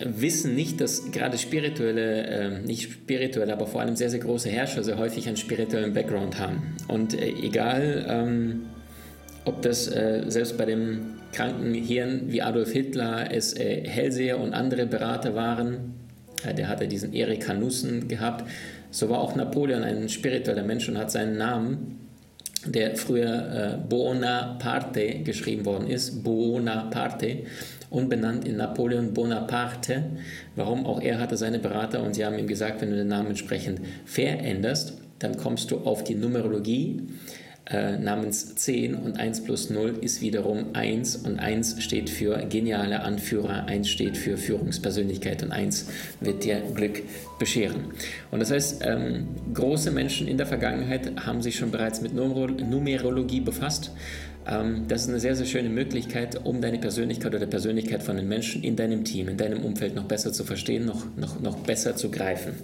wissen nicht, dass gerade spirituelle, äh, nicht spirituelle, aber vor allem sehr, sehr große Herrscher sehr häufig einen spirituellen Background haben. Und äh, egal, ähm, ob das äh, selbst bei dem kranken Hirn wie Adolf Hitler es äh, Hellseher und andere Berater waren, äh, der hatte diesen Erik Hanussen gehabt, so war auch Napoleon ein spiritueller Mensch und hat seinen Namen der früher äh, Bonaparte geschrieben worden ist, Bonaparte, unbenannt in Napoleon Bonaparte. Warum? Auch er hatte seine Berater und sie haben ihm gesagt, wenn du den Namen entsprechend veränderst, dann kommst du auf die Numerologie äh, namens 10 und 1 plus 0 ist wiederum 1 und 1 steht für geniale Anführer, 1 steht für Führungspersönlichkeit und 1 wird dir Glück bescheren. Und das heißt, ähm, große Menschen in der Vergangenheit haben sich schon bereits mit Numerologie befasst. Ähm, das ist eine sehr, sehr schöne Möglichkeit, um deine Persönlichkeit oder die Persönlichkeit von den Menschen in deinem Team, in deinem Umfeld noch besser zu verstehen, noch, noch, noch besser zu greifen.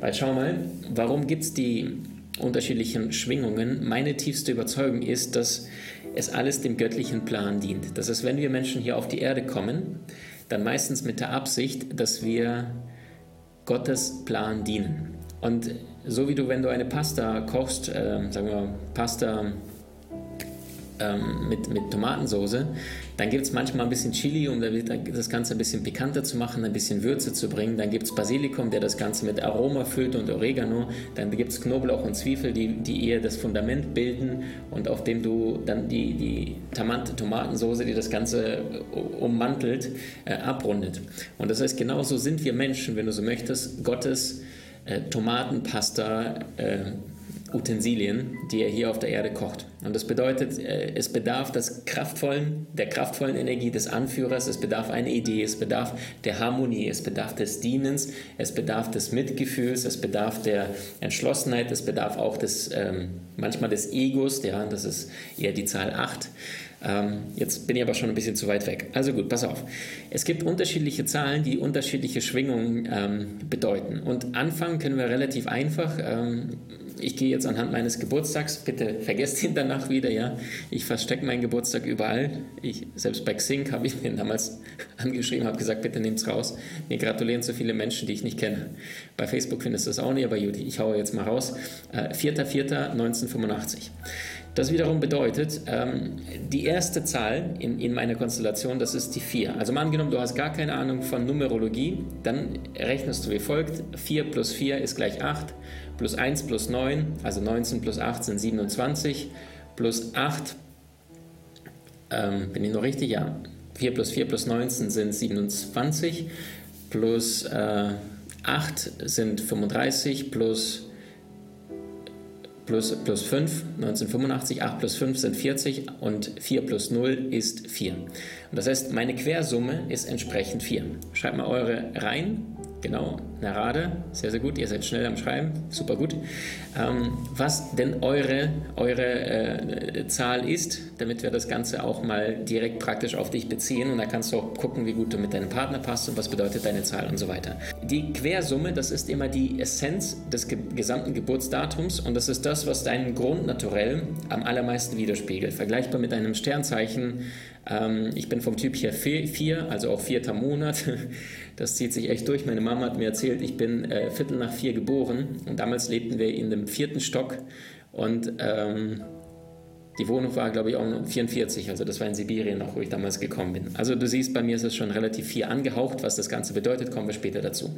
Weil schau mal, warum gibt es die unterschiedlichen Schwingungen. Meine tiefste Überzeugung ist, dass es alles dem göttlichen Plan dient. Das heißt, wenn wir Menschen hier auf die Erde kommen, dann meistens mit der Absicht, dass wir Gottes Plan dienen. Und so wie du, wenn du eine Pasta kochst, äh, sagen wir Pasta ähm, mit, mit Tomatensauce. Dann gibt es manchmal ein bisschen Chili, um das Ganze ein bisschen pikanter zu machen, ein bisschen Würze zu bringen. Dann gibt es Basilikum, der das Ganze mit Aroma füllt und Oregano. Dann gibt es Knoblauch und Zwiebel, die, die eher das Fundament bilden und auf dem du dann die, die Tomatensauce, die das Ganze ummantelt, äh, abrundet. Und das heißt, genauso sind wir Menschen, wenn du so möchtest, Gottes äh, Tomatenpasta. Äh, Utensilien, die er hier auf der Erde kocht. Und das bedeutet, äh, es bedarf des kraftvollen, der kraftvollen Energie des Anführers, es bedarf einer Idee, es bedarf der Harmonie, es bedarf des Dienens, es bedarf des Mitgefühls, es bedarf der Entschlossenheit, es bedarf auch des, ähm, manchmal des Egos, ja, das ist eher die Zahl 8. Ähm, jetzt bin ich aber schon ein bisschen zu weit weg. Also gut, pass auf. Es gibt unterschiedliche Zahlen, die unterschiedliche Schwingungen ähm, bedeuten. Und anfangen können wir relativ einfach. Ähm, ich gehe jetzt anhand meines Geburtstags, bitte vergesst ihn danach wieder, ja. Ich verstecke meinen Geburtstag überall. Ich, selbst bei Xing habe ich ihn damals angeschrieben, habe gesagt, bitte nehmt es raus. Mir gratulieren so viele Menschen, die ich nicht kenne. Bei Facebook findest du das auch nicht, aber Judy, ich haue jetzt mal raus. Äh, 4.4.1985. Das wiederum bedeutet, ähm, die erste Zahl in, in meiner Konstellation, das ist die 4. Also mal angenommen, du hast gar keine Ahnung von Numerologie, dann rechnest du wie folgt. 4 plus 4 ist gleich 8, plus 1 plus 9, also 19 plus 8 sind 27, plus 8, ähm, bin ich noch richtig? Ja. 4 plus 4 plus 19 sind 27, plus äh, 8 sind 35, plus plus, plus 5, 1985, 8 plus 5 sind 40 und 4 plus 0 ist 4. Und das heißt, meine Quersumme ist entsprechend 4. Schreibt mal eure rein Genau, Narade, sehr, sehr gut. Ihr seid schnell am Schreiben, super gut. Ähm, was denn eure, eure äh, Zahl ist, damit wir das Ganze auch mal direkt praktisch auf dich beziehen. Und da kannst du auch gucken, wie gut du mit deinem Partner passt und was bedeutet deine Zahl und so weiter. Die Quersumme, das ist immer die Essenz des ge gesamten Geburtsdatums und das ist das, was deinen Grundnaturell am allermeisten widerspiegelt. Vergleichbar mit einem Sternzeichen. Ähm, ich bin vom Typ hier 4, also auch vierter Monat. Das zieht sich echt durch. Meine Mama hat mir erzählt, ich bin äh, Viertel nach vier geboren und damals lebten wir in dem vierten Stock und ähm, die Wohnung war, glaube ich, auch noch 44, also das war in Sibirien noch, wo ich damals gekommen bin. Also du siehst, bei mir ist es schon relativ viel angehaucht, was das Ganze bedeutet, kommen wir später dazu.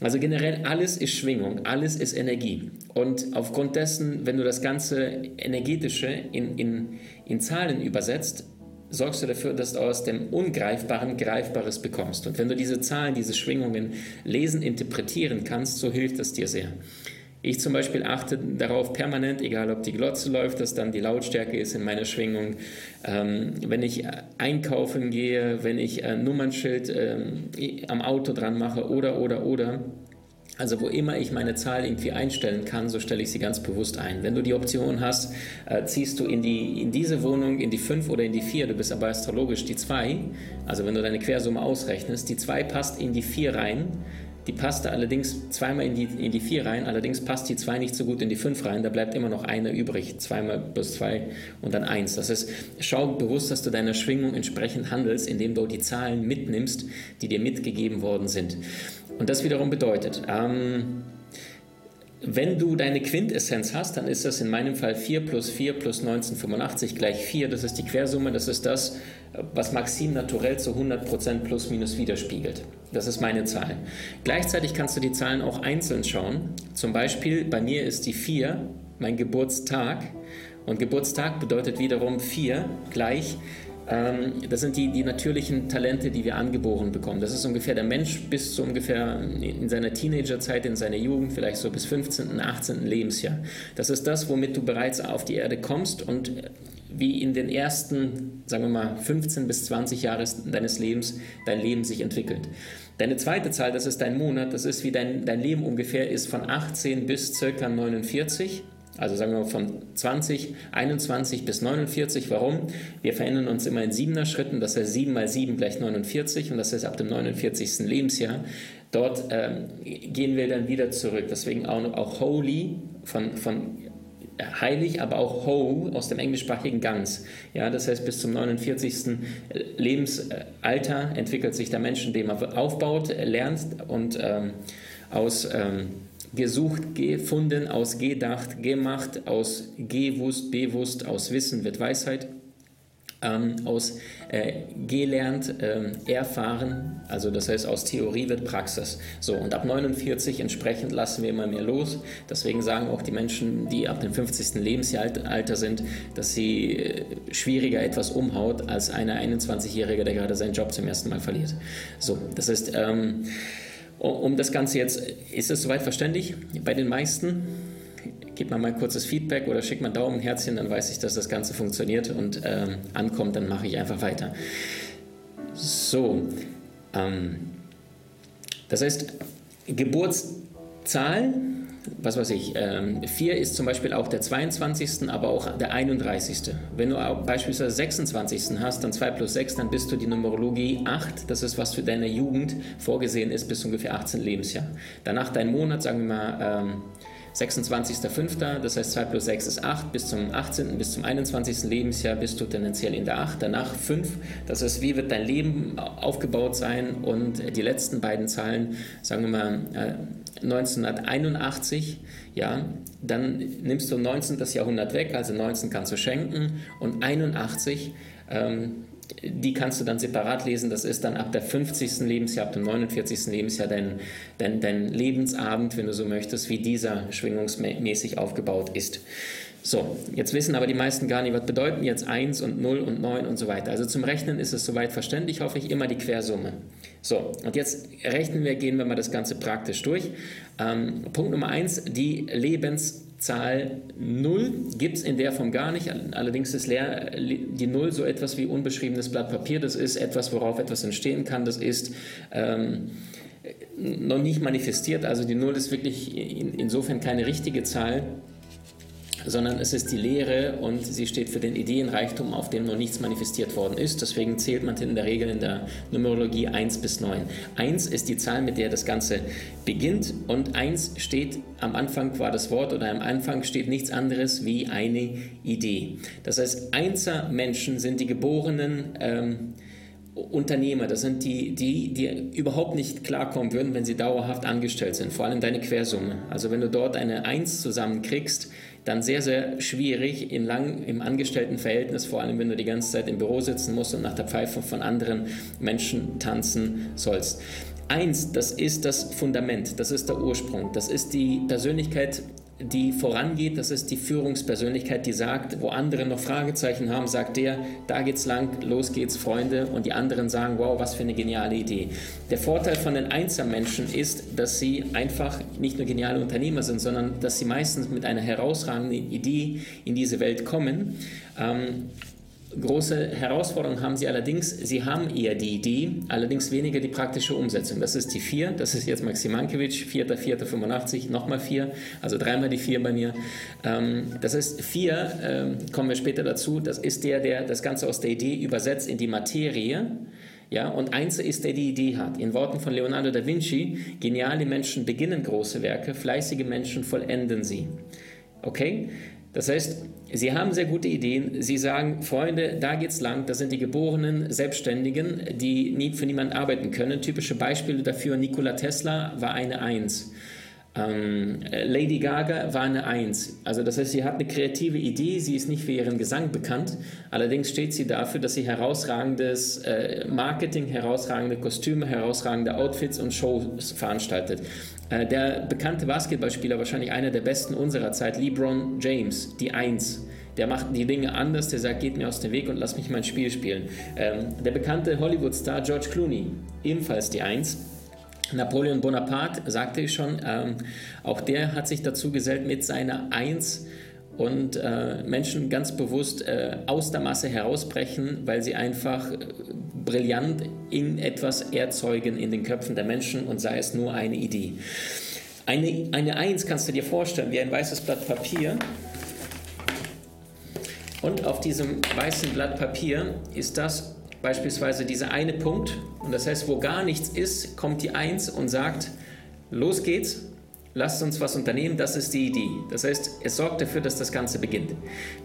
Also generell, alles ist Schwingung, alles ist Energie. Und aufgrund dessen, wenn du das Ganze energetische in, in, in Zahlen übersetzt, sorgst du dafür, dass du aus dem Ungreifbaren Greifbares bekommst. Und wenn du diese Zahlen, diese Schwingungen lesen, interpretieren kannst, so hilft es dir sehr. Ich zum Beispiel achte darauf permanent, egal ob die Glotze läuft, dass dann die Lautstärke ist in meiner Schwingung. Ähm, wenn ich einkaufen gehe, wenn ich ein Nummernschild ähm, am Auto dran mache oder, oder, oder, Also wo immer ich meine Zahl irgendwie einstellen kann, so stelle ich sie ganz bewusst ein. Wenn du die Option hast, äh, ziehst du in, die, in diese Wohnung in die 5 oder in die 4, du bist aber astrologisch die 2, also wenn du deine Quersumme ausrechnest, die 2 passt in die 4 rein, die passte allerdings zweimal in die, in die 4 rein, allerdings passt die 2 nicht so gut in die 5 rein, da bleibt immer noch eine übrig, zweimal plus 2 und dann 1. Das heißt, schau bewusst, dass du deiner Schwingung entsprechend handelst, indem du die Zahlen mitnimmst, die dir mitgegeben worden sind. Und das wiederum bedeutet, ähm, wenn du deine Quintessenz hast, dann ist das in meinem Fall 4 plus 4 plus 1985 gleich 4. Das ist die Quersumme, das ist das, was Maxim naturell zu 100% plus minus widerspiegelt. Das ist meine Zahl. Gleichzeitig kannst du die Zahlen auch einzeln schauen. Zum Beispiel bei mir ist die 4 mein Geburtstag und Geburtstag bedeutet wiederum 4 gleich das sind die, die natürlichen Talente, die wir angeboren bekommen. Das ist ungefähr der Mensch bis zu ungefähr in seiner Teenagerzeit, in seiner Jugend, vielleicht so bis 15., 18. Lebensjahr. Das ist das, womit du bereits auf die Erde kommst und wie in den ersten, sagen wir mal, 15 bis 20 Jahren deines Lebens dein Leben sich entwickelt. Deine zweite Zahl, das ist dein Monat, das ist wie dein, dein Leben ungefähr ist von 18 bis circa 49. Also sagen wir mal von 20, 21 bis 49. Warum? Wir verändern uns immer in siebener Schritten. Das heißt, 7 mal 7 gleich 49. Und das heißt, ab dem 49. Lebensjahr, dort ähm, gehen wir dann wieder zurück. Deswegen auch, auch Holy von, von heilig, aber auch Ho aus dem englischsprachigen ganz. Ja, das heißt, bis zum 49. Lebensalter entwickelt sich der Mensch, indem er aufbaut, lernt und ähm, aus ähm, gesucht, gefunden, aus gedacht, gemacht, aus gewusst, bewusst, aus Wissen wird Weisheit, ähm, aus äh, gelernt, ähm, erfahren, also das heißt aus Theorie wird Praxis. So, und ab 49 entsprechend lassen wir immer mehr los. Deswegen sagen auch die Menschen, die ab dem 50. Lebensalter sind, dass sie äh, schwieriger etwas umhaut als einer 21-Jährige, der gerade seinen Job zum ersten Mal verliert. So, das ist... Ähm, um das Ganze jetzt, ist es soweit verständlich bei den meisten? Gebt mal mal kurzes Feedback oder schickt mal Daumen, Herzchen, dann weiß ich, dass das Ganze funktioniert und ähm, ankommt, dann mache ich einfach weiter. So, ähm, das heißt, Geburtszahl was weiß ich, ähm, 4 ist zum Beispiel auch der 22., aber auch der 31. Wenn du beispielsweise 26. hast, dann 2 plus 6, dann bist du die Numerologie 8. Das ist, was für deine Jugend vorgesehen ist, bis ungefähr 18 Lebensjahr. Danach dein Monat, sagen wir mal, ähm, 26.05., das heißt 2 plus 6 ist 8, bis zum 18., bis zum 21. Lebensjahr bist du tendenziell in der 8, danach 5, das heißt, wie wird dein Leben aufgebaut sein und die letzten beiden Zahlen, sagen wir mal 1981, äh, ja, dann nimmst du 19. Jahrhundert weg, also 19 kannst du schenken und 81 ähm, die kannst du dann separat lesen. Das ist dann ab der 50. Lebensjahr, ab dem 49. Lebensjahr dein, dein, dein Lebensabend, wenn du so möchtest, wie dieser schwingungsmäßig aufgebaut ist. So, jetzt wissen aber die meisten gar nicht, was bedeuten jetzt 1 und 0 und 9 und so weiter. Also zum Rechnen ist es soweit verständlich, hoffe ich, immer die Quersumme. So, und jetzt rechnen wir, gehen wir mal das Ganze praktisch durch. Ähm, Punkt Nummer 1, die Lebens Zahl 0 gibt es in der Form gar nicht. Allerdings ist leer, die 0 so etwas wie unbeschriebenes Blatt Papier. Das ist etwas, worauf etwas entstehen kann. Das ist ähm, noch nicht manifestiert. Also die 0 ist wirklich in, insofern keine richtige Zahl sondern es ist die Lehre und sie steht für den Ideenreichtum, auf dem noch nichts manifestiert worden ist. Deswegen zählt man in der Regel in der Numerologie 1 bis 9. 1 ist die Zahl, mit der das Ganze beginnt und 1 steht am Anfang war das Wort oder am Anfang steht nichts anderes wie eine Idee. Das heißt, Einser-Menschen sind die geborenen ähm, Unternehmer, das sind die, die, die überhaupt nicht klarkommen würden, wenn sie dauerhaft angestellt sind, vor allem deine Quersumme. Also wenn du dort eine 1 zusammenkriegst, dann sehr, sehr schwierig in lang, im Angestelltenverhältnis, vor allem wenn du die ganze Zeit im Büro sitzen musst und nach der Pfeife von anderen Menschen tanzen sollst. Eins, das ist das Fundament, das ist der Ursprung, das ist die Persönlichkeit, die vorangeht, das ist die Führungspersönlichkeit, die sagt, wo andere noch Fragezeichen haben, sagt der, da geht's lang, los geht's, Freunde, und die anderen sagen, wow, was für eine geniale Idee. Der Vorteil von den Einzelmenschen ist, dass sie einfach nicht nur geniale Unternehmer sind, sondern dass sie meistens mit einer herausragenden Idee in diese Welt kommen. Ähm, Große Herausforderung haben sie allerdings, sie haben eher die Idee, allerdings weniger die praktische Umsetzung. Das ist die 4, das ist jetzt Maxim Mankiewicz, 4.4.85, nochmal 4, also dreimal die 4 bei mir. Ähm, das ist 4, ähm, kommen wir später dazu, das ist der, der das Ganze aus der Idee übersetzt in die Materie. Ja, und eins ist, der die Idee hat. In Worten von Leonardo da Vinci, geniale Menschen beginnen große Werke, fleißige Menschen vollenden sie. Okay? Das heißt, Sie haben sehr gute Ideen. Sie sagen, Freunde, da geht's lang. Das sind die geborenen Selbstständigen, die nie für niemanden arbeiten können. Typische Beispiele dafür: Nikola Tesla war eine Eins. Ähm, Lady Gaga war eine Eins. Also das heißt, sie hat eine kreative Idee, sie ist nicht für ihren Gesang bekannt, allerdings steht sie dafür, dass sie herausragendes äh, Marketing, herausragende Kostüme, herausragende Outfits und Shows veranstaltet. Äh, der bekannte Basketballspieler, wahrscheinlich einer der besten unserer Zeit, LeBron James, die Eins. Der macht die Dinge anders, der sagt, geht mir aus dem Weg und lass mich mein Spiel spielen. Ähm, der bekannte Hollywood-Star George Clooney, ebenfalls die Eins. Napoleon Bonaparte, sagte ich schon, ähm, auch der hat sich dazu gesellt mit seiner Eins und äh, Menschen ganz bewusst äh, aus der Masse herausbrechen, weil sie einfach äh, brillant in etwas erzeugen in den Köpfen der Menschen und sei es nur eine Idee. Eine, eine Eins kannst du dir vorstellen wie ein weißes Blatt Papier. Und auf diesem weißen Blatt Papier ist das beispielsweise dieser eine Punkt. Und das heißt, wo gar nichts ist, kommt die Eins und sagt, los geht's, lasst uns was unternehmen, das ist die Idee. Das heißt, es sorgt dafür, dass das Ganze beginnt.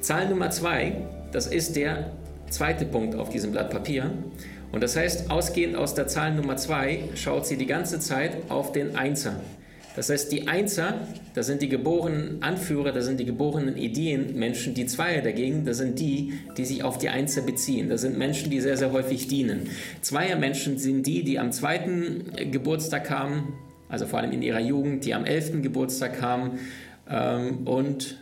Zahl Nummer zwei, das ist der zweite Punkt auf diesem Blatt Papier. Und das heißt, ausgehend aus der Zahl Nummer zwei schaut sie die ganze Zeit auf den Einser. Das heißt, die Einser, das sind die geborenen Anführer, das sind die geborenen Ideenmenschen. Die Zweier dagegen, das sind die, die sich auf die Einser beziehen. Das sind Menschen, die sehr, sehr häufig dienen. Zweiermenschen sind die, die am zweiten Geburtstag kamen, also vor allem in ihrer Jugend, die am elften Geburtstag kamen ähm, und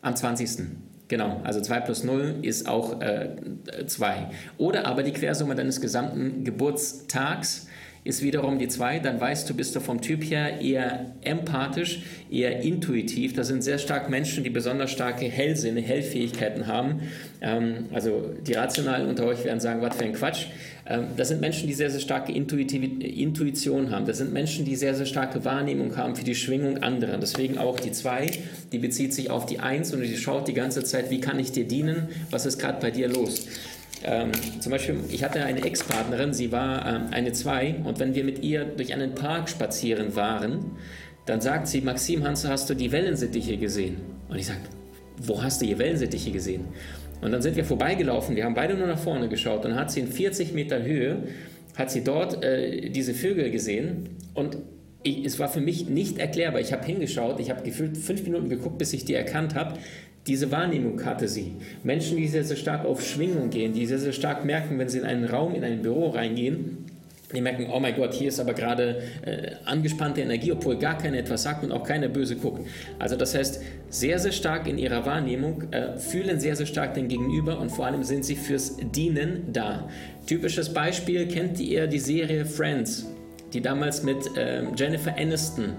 am 20. Genau, also 2 plus 0 ist auch 2. Äh, Oder aber die Quersumme deines gesamten Geburtstags ist wiederum die 2, dann weißt du, bist du vom Typ her eher empathisch, eher intuitiv. Das sind sehr stark Menschen, die besonders starke Hellsinne, Hellfähigkeiten haben. Ähm, also die Rationalen unter euch werden sagen, was für ein Quatsch. Ähm, das sind Menschen, die sehr, sehr starke Intuition haben. Das sind Menschen, die sehr, sehr starke Wahrnehmung haben für die Schwingung anderer. Deswegen auch die 2, die bezieht sich auf die 1 und die schaut die ganze Zeit, wie kann ich dir dienen, was ist gerade bei dir los. Ähm, zum Beispiel, ich hatte eine Ex-Partnerin, sie war ähm, eine Zwei und wenn wir mit ihr durch einen Park spazieren waren, dann sagt sie, Maxim, Hans, hast du die Wellensittiche gesehen? Und ich sage, wo hast du hier Wellensittiche gesehen? Und dann sind wir vorbeigelaufen, wir haben beide nur nach vorne geschaut und dann hat sie in 40 Meter Höhe, hat sie dort äh, diese Vögel gesehen und ich, es war für mich nicht erklärbar. Ich habe hingeschaut, ich habe gefühlt fünf Minuten geguckt, bis ich die erkannt habe. Diese Wahrnehmung hatte sie. Menschen, die sehr, sehr stark auf Schwingung gehen, die sehr, sehr stark merken, wenn sie in einen Raum, in ein Büro reingehen, die merken, oh mein Gott, hier ist aber gerade äh, angespannte Energie, obwohl gar keiner etwas sagt und auch keiner böse guckt. Also das heißt, sehr, sehr stark in ihrer Wahrnehmung, äh, fühlen sehr, sehr stark den Gegenüber und vor allem sind sie fürs Dienen da. Typisches Beispiel, kennt ihr die Serie Friends, die damals mit äh, Jennifer Aniston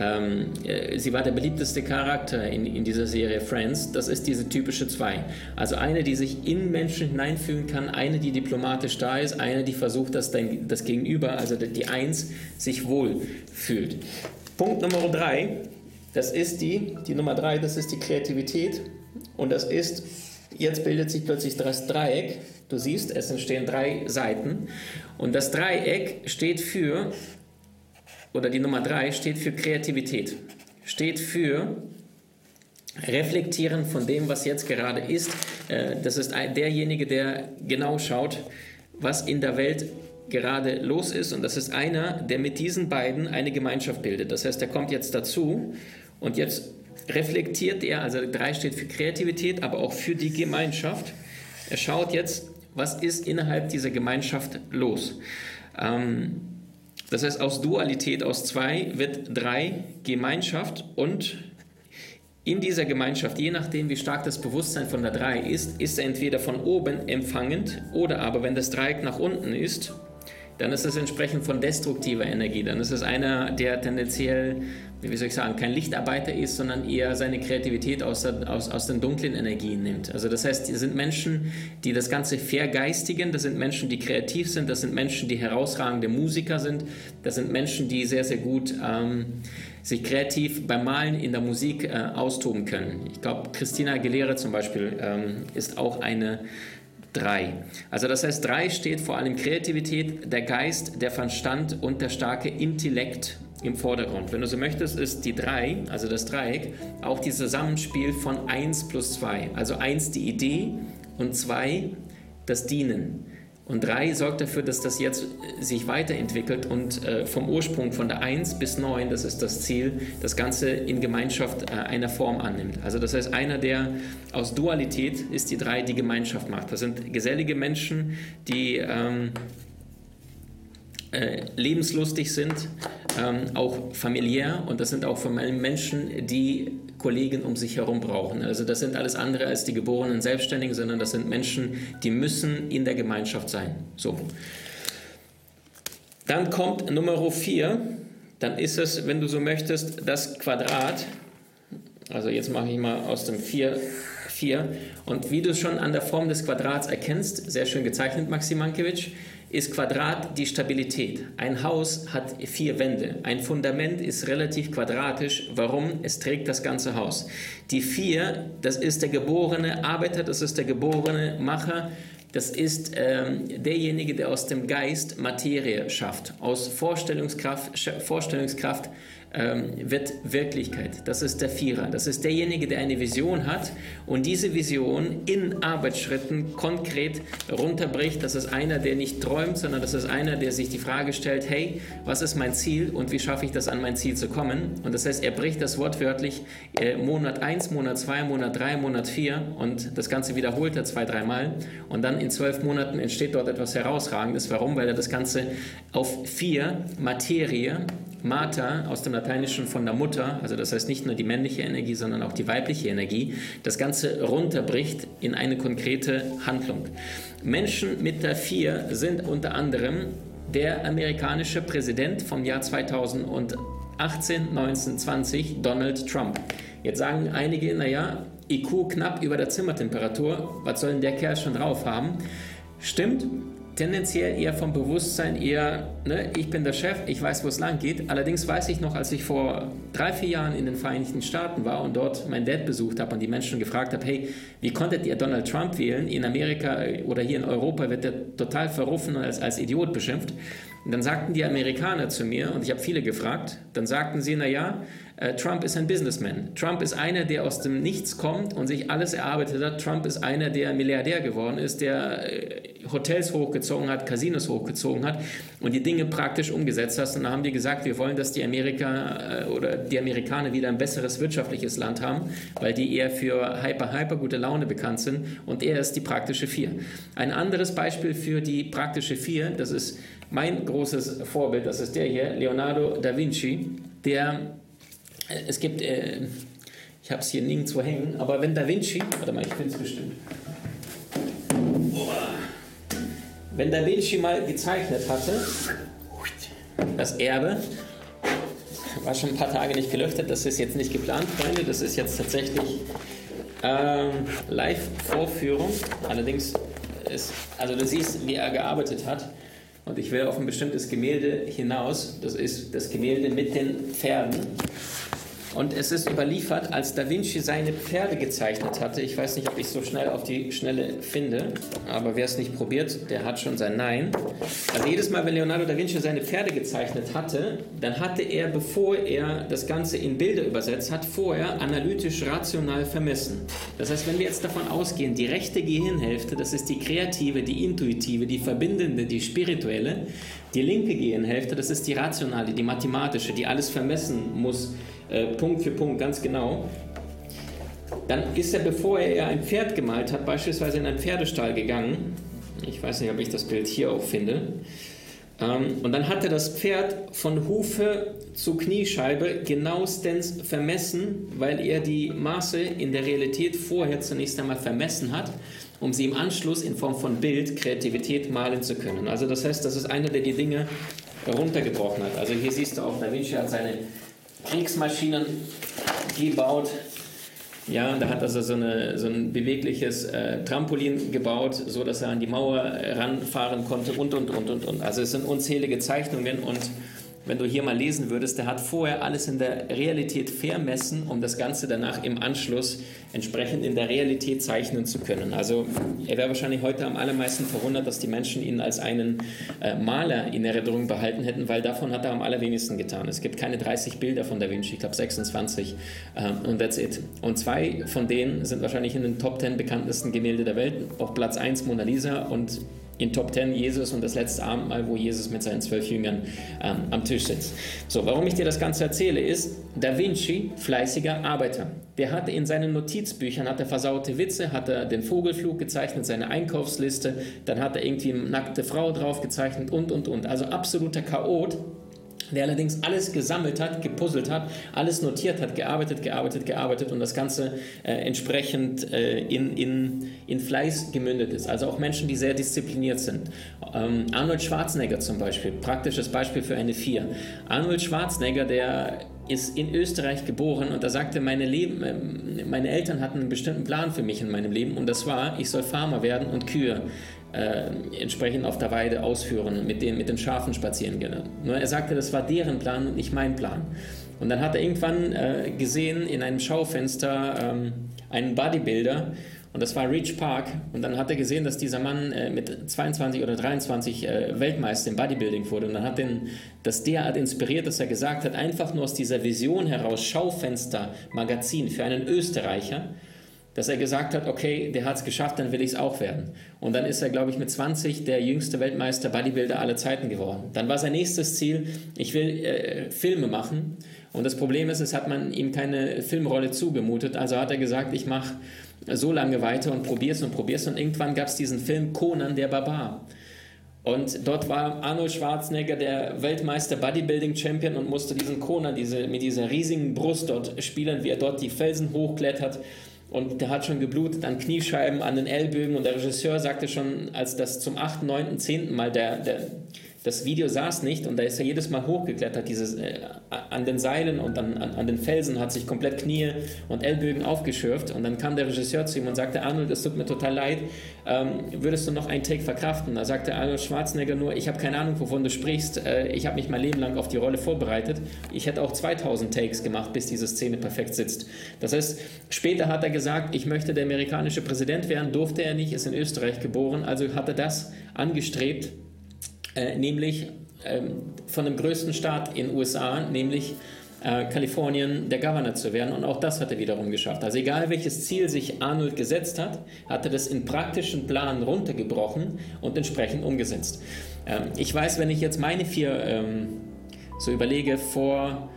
ähm, äh, sie war der beliebteste Charakter in, in dieser Serie Friends. Das ist diese typische Zwei. Also eine, die sich in Menschen hineinfühlen kann, eine, die diplomatisch da ist, eine, die versucht, dass dein, das Gegenüber, also die Eins, sich wohl fühlt. Punkt Nummer drei, das ist die, die Nummer drei, das ist die Kreativität. Und das ist, jetzt bildet sich plötzlich das Dreieck. Du siehst, es entstehen drei Seiten. Und das Dreieck steht für oder die Nummer drei steht für Kreativität, steht für Reflektieren von dem, was jetzt gerade ist. Äh, das ist derjenige, der genau schaut, was in der Welt gerade los ist. Und das ist einer, der mit diesen beiden eine Gemeinschaft bildet. Das heißt, er kommt jetzt dazu und jetzt reflektiert er, also drei steht für Kreativität, aber auch für die Gemeinschaft. Er schaut jetzt, was ist innerhalb dieser Gemeinschaft los. Ähm, das heißt, aus Dualität, aus zwei wird drei Gemeinschaft und in dieser Gemeinschaft, je nachdem, wie stark das Bewusstsein von der drei ist, ist er entweder von oben empfangend oder aber, wenn das Dreieck nach unten ist, dann ist es entsprechend von destruktiver Energie. Dann ist es einer, der tendenziell, wie soll ich sagen, kein Lichtarbeiter ist, sondern eher seine Kreativität aus, der, aus, aus den dunklen Energien nimmt. Also das heißt, das sind Menschen, die das Ganze vergeistigen, das sind Menschen, die kreativ sind, das sind Menschen, die herausragende Musiker sind, das sind Menschen, die sehr, sehr gut ähm, sich kreativ beim Malen in der Musik äh, austoben können. Ich glaube, Christina Aguilera zum Beispiel ähm, ist auch eine 3. Also das heißt, 3 steht vor allem Kreativität, der Geist, der Verstand und der starke Intellekt im Vordergrund. Wenn du so möchtest, ist die 3, also das Dreieck, auch dieses Zusammenspiel von 1 plus 2. Also 1 die Idee und 2 das Dienen. Und 3 sorgt dafür, dass das jetzt äh, sich weiterentwickelt und äh, vom Ursprung von der 1 bis 9, das ist das Ziel, das Ganze in Gemeinschaft äh, einer Form annimmt. Also das heißt, einer, der aus Dualität ist die 3, die Gemeinschaft macht. Das sind gesellige Menschen, die ähm, äh, lebenslustig sind, ähm, auch familiär und das sind auch Menschen, die Kollegen um sich herum brauchen. Also das sind alles andere als die geborenen Selbstständigen, sondern das sind Menschen, die müssen in der Gemeinschaft sein. So. Dann kommt Nummer 4, dann ist es, wenn du so möchtest, das Quadrat. Also jetzt mache ich mal aus dem 4 4. Und wie du schon an der Form des Quadrats erkennst, sehr schön gezeichnet, Maxim Mankiewicz, ist Quadrat die Stabilität. Ein Haus hat vier Wände. Ein Fundament ist relativ quadratisch. Warum? Es trägt das ganze Haus. Die vier, das ist der geborene Arbeiter, das ist der geborene Macher, das ist ähm, derjenige, der aus dem Geist Materie schafft, aus Vorstellungskraft, Vorstellungskraft wird Wirklichkeit. Das ist der Vierer. Das ist derjenige, der eine Vision hat und diese Vision in Arbeitsschritten konkret runterbricht. Das ist einer, der nicht träumt, sondern das ist einer, der sich die Frage stellt, hey, was ist mein Ziel und wie schaffe ich das an mein Ziel zu kommen? Und das heißt, er bricht das wortwörtlich äh, Monat 1, Monat 2, Monat 3, Monat 4 und das Ganze wiederholt er zwei, dreimal und dann in zwölf Monaten entsteht dort etwas Herausragendes. Warum? Weil er das Ganze auf vier Materie Mater aus dem Lateinischen von der Mutter, also das heißt nicht nur die männliche Energie, sondern auch die weibliche Energie, das Ganze runterbricht in eine konkrete Handlung. Menschen mit der 4 sind unter anderem der amerikanische Präsident vom Jahr 2018, 19, 20, Donald Trump. Jetzt sagen einige, naja, IQ knapp über der Zimmertemperatur, was soll denn der Kerl schon drauf haben? Stimmt, tendenziell eher vom Bewusstsein eher, ne, ich bin der Chef, ich weiß, wo es lang geht. Allerdings weiß ich noch, als ich vor drei, vier Jahren in den Vereinigten Staaten war und dort meinen Dad besucht habe und die Menschen gefragt habe, hey, wie konntet ihr Donald Trump wählen? In Amerika oder hier in Europa wird er total verrufen und als, als Idiot beschimpft. Und dann sagten die Amerikaner zu mir, und ich habe viele gefragt, dann sagten sie, naja, Trump ist ein Businessman. Trump ist einer, der aus dem Nichts kommt und sich alles erarbeitet hat. Trump ist einer, der Milliardär geworden ist, der äh, Hotels hochgezogen hat, Casinos hochgezogen hat und die Dinge praktisch umgesetzt hat. Und dann haben die gesagt, wir wollen, dass die Amerika äh, oder die Amerikaner wieder ein besseres wirtschaftliches Land haben, weil die eher für hyper, hyper gute Laune bekannt sind. Und er ist die praktische Vier. Ein anderes Beispiel für die praktische Vier, das ist mein großes Vorbild, das ist der hier, Leonardo da Vinci, der es gibt, äh, ich habe es hier nirgendwo hängen, aber wenn Da Vinci, warte mal, ich finde es bestimmt. Wenn Da Vinci mal gezeichnet hatte, das Erbe, war schon ein paar Tage nicht gelüftet, das ist jetzt nicht geplant, Freunde, das ist jetzt tatsächlich ähm, Live-Vorführung. Allerdings ist, also du siehst, wie er gearbeitet hat. Und ich will auf ein bestimmtes Gemälde hinaus. Das ist das Gemälde mit den Pferden. Und es ist überliefert, als Da Vinci seine Pferde gezeichnet hatte. Ich weiß nicht, ob ich es so schnell auf die Schnelle finde, aber wer es nicht probiert, der hat schon sein Nein. Also jedes Mal, wenn Leonardo da Vinci seine Pferde gezeichnet hatte, dann hatte er, bevor er das Ganze in Bilder übersetzt hat, vorher analytisch rational vermessen. Das heißt, wenn wir jetzt davon ausgehen, die rechte Gehirnhälfte, das ist die kreative, die intuitive, die verbindende, die spirituelle, die linke Gehirnhälfte, das ist die rationale, die mathematische, die alles vermessen muss, äh, Punkt für Punkt, ganz genau. Dann ist er, bevor er ein Pferd gemalt hat, beispielsweise in einen Pferdestall gegangen. Ich weiß nicht, ob ich das Bild hier auch finde. Ähm, und dann hat er das Pferd von Hufe zu Kniescheibe genauestens vermessen, weil er die Maße in der Realität vorher zunächst einmal vermessen hat um sie im Anschluss in Form von Bild, Kreativität malen zu können. Also das heißt, das ist einer, der die Dinge runtergebrochen hat. Also hier siehst du auch, Da Vinci hat seine Kriegsmaschinen gebaut. Ja, da hat also so, eine, so ein bewegliches äh, Trampolin gebaut, so dass er an die Mauer ranfahren konnte und und und und und. Also es sind unzählige Zeichnungen und wenn du hier mal lesen würdest, der hat vorher alles in der Realität vermessen, um das Ganze danach im Anschluss entsprechend in der Realität zeichnen zu können. Also er wäre wahrscheinlich heute am allermeisten verwundert, dass die Menschen ihn als einen äh, Maler in Erinnerung behalten hätten, weil davon hat er am allerwenigsten getan. Es gibt keine 30 Bilder von Da Vinci, ich glaube 26 äh, und that's it. Und zwei von denen sind wahrscheinlich in den Top 10 bekanntesten Gemälde der Welt. Auf Platz 1 Mona Lisa und in Top 10 Jesus und das letzte Abendmahl, wo Jesus mit seinen zwölf Jüngern ähm, am Tisch sitzt. So, warum ich dir das Ganze erzähle, ist, Da Vinci, fleißiger Arbeiter. Der hatte in seinen Notizbüchern, hat er versaute Witze, hat er den Vogelflug gezeichnet, seine Einkaufsliste, dann hat er irgendwie eine nackte Frau drauf gezeichnet und, und, und. Also absoluter Chaot der allerdings alles gesammelt hat, gepuzzelt hat, alles notiert hat, gearbeitet, gearbeitet, gearbeitet und das Ganze äh, entsprechend äh, in, in, in Fleiß gemündet ist. Also auch Menschen, die sehr diszipliniert sind. Ähm, Arnold Schwarzenegger zum Beispiel, praktisches Beispiel für eine Vier. Arnold Schwarzenegger, der ist in Österreich geboren und da sagte, meine, Leben, äh, meine Eltern hatten einen bestimmten Plan für mich in meinem Leben und das war, ich soll Farmer werden und Kühe äh, entsprechend auf der Weide ausführen, mit den, mit den Schafen spazieren gehen. Nur er sagte, das war deren Plan und nicht mein Plan. Und dann hat er irgendwann äh, gesehen in einem Schaufenster ähm, einen Bodybuilder und das war Reach Park. Und dann hat er gesehen, dass dieser Mann äh, mit 22 oder 23 äh, Weltmeister im Bodybuilding wurde. Und dann hat ihn das derart inspiriert, dass er gesagt hat, einfach nur aus dieser Vision heraus, Schaufenster, Magazin für einen Österreicher, dass er gesagt hat, okay, der hat es geschafft, dann will ich es auch werden. Und dann ist er, glaube ich, mit 20 der jüngste Weltmeister Bodybuilder aller Zeiten geworden. Dann war sein nächstes Ziel, ich will äh, Filme machen. Und das Problem ist, es hat man ihm keine Filmrolle zugemutet. Also hat er gesagt, ich mache so lange weiter und probier's und probier's. Und irgendwann gab es diesen Film Conan der Barbar. Und dort war Arnold Schwarzenegger der Weltmeister Bodybuilding Champion und musste diesen Conan diese, mit dieser riesigen Brust dort spielen, wie er dort die Felsen hochklettert und der hat schon geblutet an Kniescheiben, an den Ellbögen und der Regisseur sagte schon, als das zum 8., 9., 10. Mal der, der das Video saß nicht und da ist er jedes Mal hochgeklettert, dieses, äh, an den Seilen und an, an, an, den Felsen, hat sich komplett Knie und Ellbögen aufgeschürft. Und dann kam der Regisseur zu ihm und sagte, Arnold, es tut mir total leid, ähm, würdest du noch einen Take verkraften? Da sagte Arnold Schwarzenegger nur, ich habe keine Ahnung, wovon du sprichst, äh, ich habe mich mein Leben lang auf die Rolle vorbereitet, ich hätte auch 2000 Takes gemacht, bis diese Szene perfekt sitzt. Das heißt, später hat er gesagt, ich möchte der amerikanische Präsident werden, durfte er nicht, ist in Österreich geboren, also hat er das angestrebt, äh, nämlich ähm, von dem größten Staat in den USA, nämlich äh, Kalifornien, der Governor zu werden. Und auch das hat er wiederum geschafft. Also egal welches Ziel sich Arnold gesetzt hat, hat er das in praktischen Planen runtergebrochen und entsprechend umgesetzt. Ähm, ich weiß, wenn ich jetzt meine vier ähm, so überlege, vor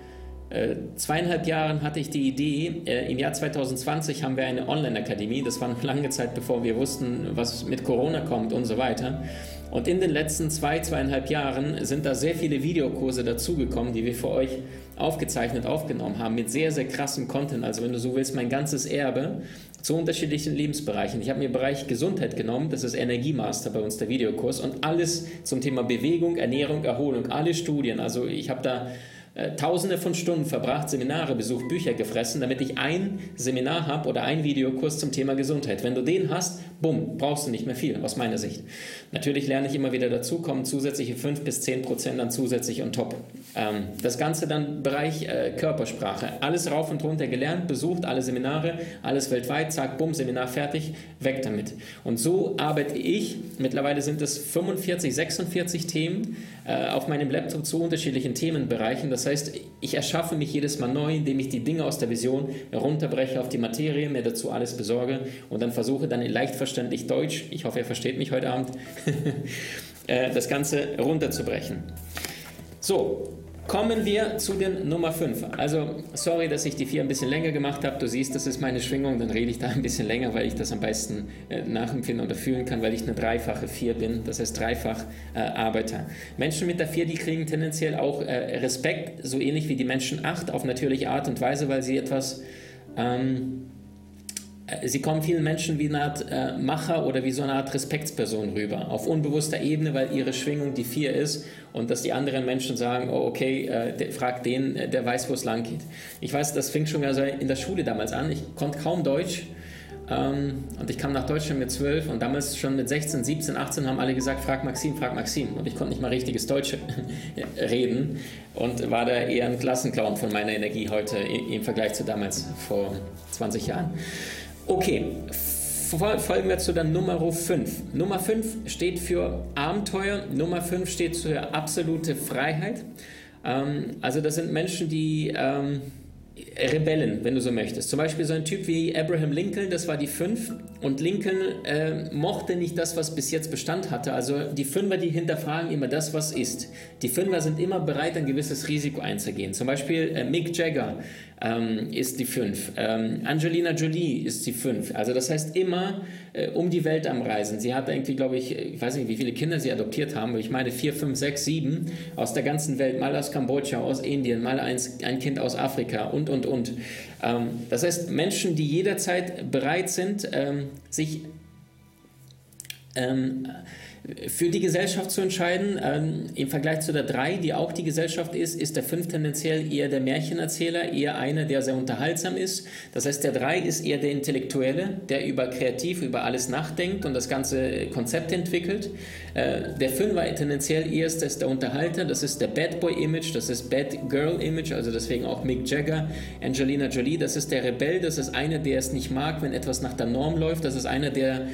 äh, zweieinhalb Jahren hatte ich die Idee, äh, im Jahr 2020 haben wir eine Online-Akademie, das war noch lange Zeit, bevor wir wussten, was mit Corona kommt und so weiter. Und in den letzten zwei, zweieinhalb Jahren sind da sehr viele Videokurse dazugekommen, die wir für euch aufgezeichnet, aufgenommen haben, mit sehr, sehr krassem Content. Also wenn du so willst, mein ganzes Erbe zu unterschiedlichen Lebensbereichen. Ich habe mir Bereich Gesundheit genommen, das ist Energiemaster bei uns, der Videokurs, und alles zum Thema Bewegung, Ernährung, Erholung, alle Studien. Also ich habe da äh, tausende von Stunden verbracht, Seminare besucht, Bücher gefressen, damit ich ein Seminar habe oder ein Videokurs zum Thema Gesundheit. Wenn du den hast, bumm, brauchst du nicht mehr viel, aus meiner Sicht. Natürlich lerne ich immer wieder dazu, kommen zusätzliche 5 bis 10 Prozent dann zusätzlich on top. Ähm, das Ganze dann Bereich äh, Körpersprache. Alles rauf und runter gelernt, besucht, alle Seminare, alles weltweit, zack, bumm, Seminar fertig, weg damit. Und so arbeite ich, mittlerweile sind es 45, 46 Themen auf meinem Laptop zu unterschiedlichen Themenbereichen. Das heißt, ich erschaffe mich jedes Mal neu, indem ich die Dinge aus der Vision herunterbreche auf die Materie, mir dazu alles besorge und dann versuche dann in leicht verständlich Deutsch, ich hoffe, ihr versteht mich heute Abend, äh, das Ganze runterzubrechen. So, Kommen wir zu den Nummer 5. Also, sorry, dass ich die 4 ein bisschen länger gemacht habe. Du siehst, das ist meine Schwingung, dann rede ich da ein bisschen länger, weil ich das am besten äh, nachempfinden oder fühlen kann, weil ich eine dreifache 4 bin, das heißt dreifach äh, Arbeiter. Menschen mit der 4, die kriegen tendenziell auch äh, Respekt, so ähnlich wie die Menschen 8, auf natürliche Art und Weise, weil sie etwas. Ähm, äh, sie kommen vielen Menschen wie eine Art äh, Macher oder wie so eine Art Respektsperson rüber, auf unbewusster Ebene, weil ihre Schwingung die vier ist und dass die anderen Menschen sagen, oh okay, äh, der, frag den, äh, der weiß, wo es lang geht. Ich weiß, das fing schon in der Schule damals an, ich konnte kaum Deutsch ähm, und ich kam nach Deutschland mit zwölf und damals schon mit 16, 17, 18 haben alle gesagt, frag Maxim, frag Maxim. Und ich konnte nicht mal richtiges Deutsch reden und war da eher ein Klassenclown von meiner Energie heute im Vergleich zu damals vor 20 Jahren. Okay, folgen wir zu der Nummer 5. Nummer 5 steht für Abenteuer, Nummer 5 steht für absolute Freiheit. Ähm, also das sind Menschen, die ähm, Rebellen, wenn du so möchtest. Zum Beispiel so ein Typ wie Abraham Lincoln, das war die Fünf. Und Lincoln äh, mochte nicht das, was bis jetzt Bestand hatte. Also die Fünfer, die hinterfragen immer das, was ist. Die Fünfer sind immer bereit, ein gewisses Risiko einzugehen. Zum Beispiel äh, Mick Jagger ähm, ist die Fünf. Ähm, Angelina Jolie ist die Fünf. Also das heißt immer um die Welt am Reisen. Sie hat irgendwie, glaube ich, ich weiß nicht, wie viele Kinder sie adoptiert haben, aber ich meine vier, fünf, sechs, sieben aus der ganzen Welt, mal aus Kambodscha, aus Indien, mal eins, ein Kind aus Afrika und, und, und. Ähm, das heißt Menschen, die jederzeit bereit sind, ähm, sich ähm, für die Gesellschaft zu entscheiden. Ähm, Im Vergleich zu der 3, die auch die Gesellschaft ist, ist der 5 tendenziell eher der Märchenerzähler, eher einer, der sehr unterhaltsam ist. Das heißt, der 3 ist eher der Intellektuelle, der über kreativ, über alles nachdenkt und das ganze Konzept entwickelt. Äh, der 5 war tendenziell eher ist der Unterhalter, das ist der Bad Boy Image, das ist Bad Girl Image, also deswegen auch Mick Jagger, Angelina Jolie, das ist der Rebell, das ist einer, der es nicht mag, wenn etwas nach der Norm läuft, das ist einer, der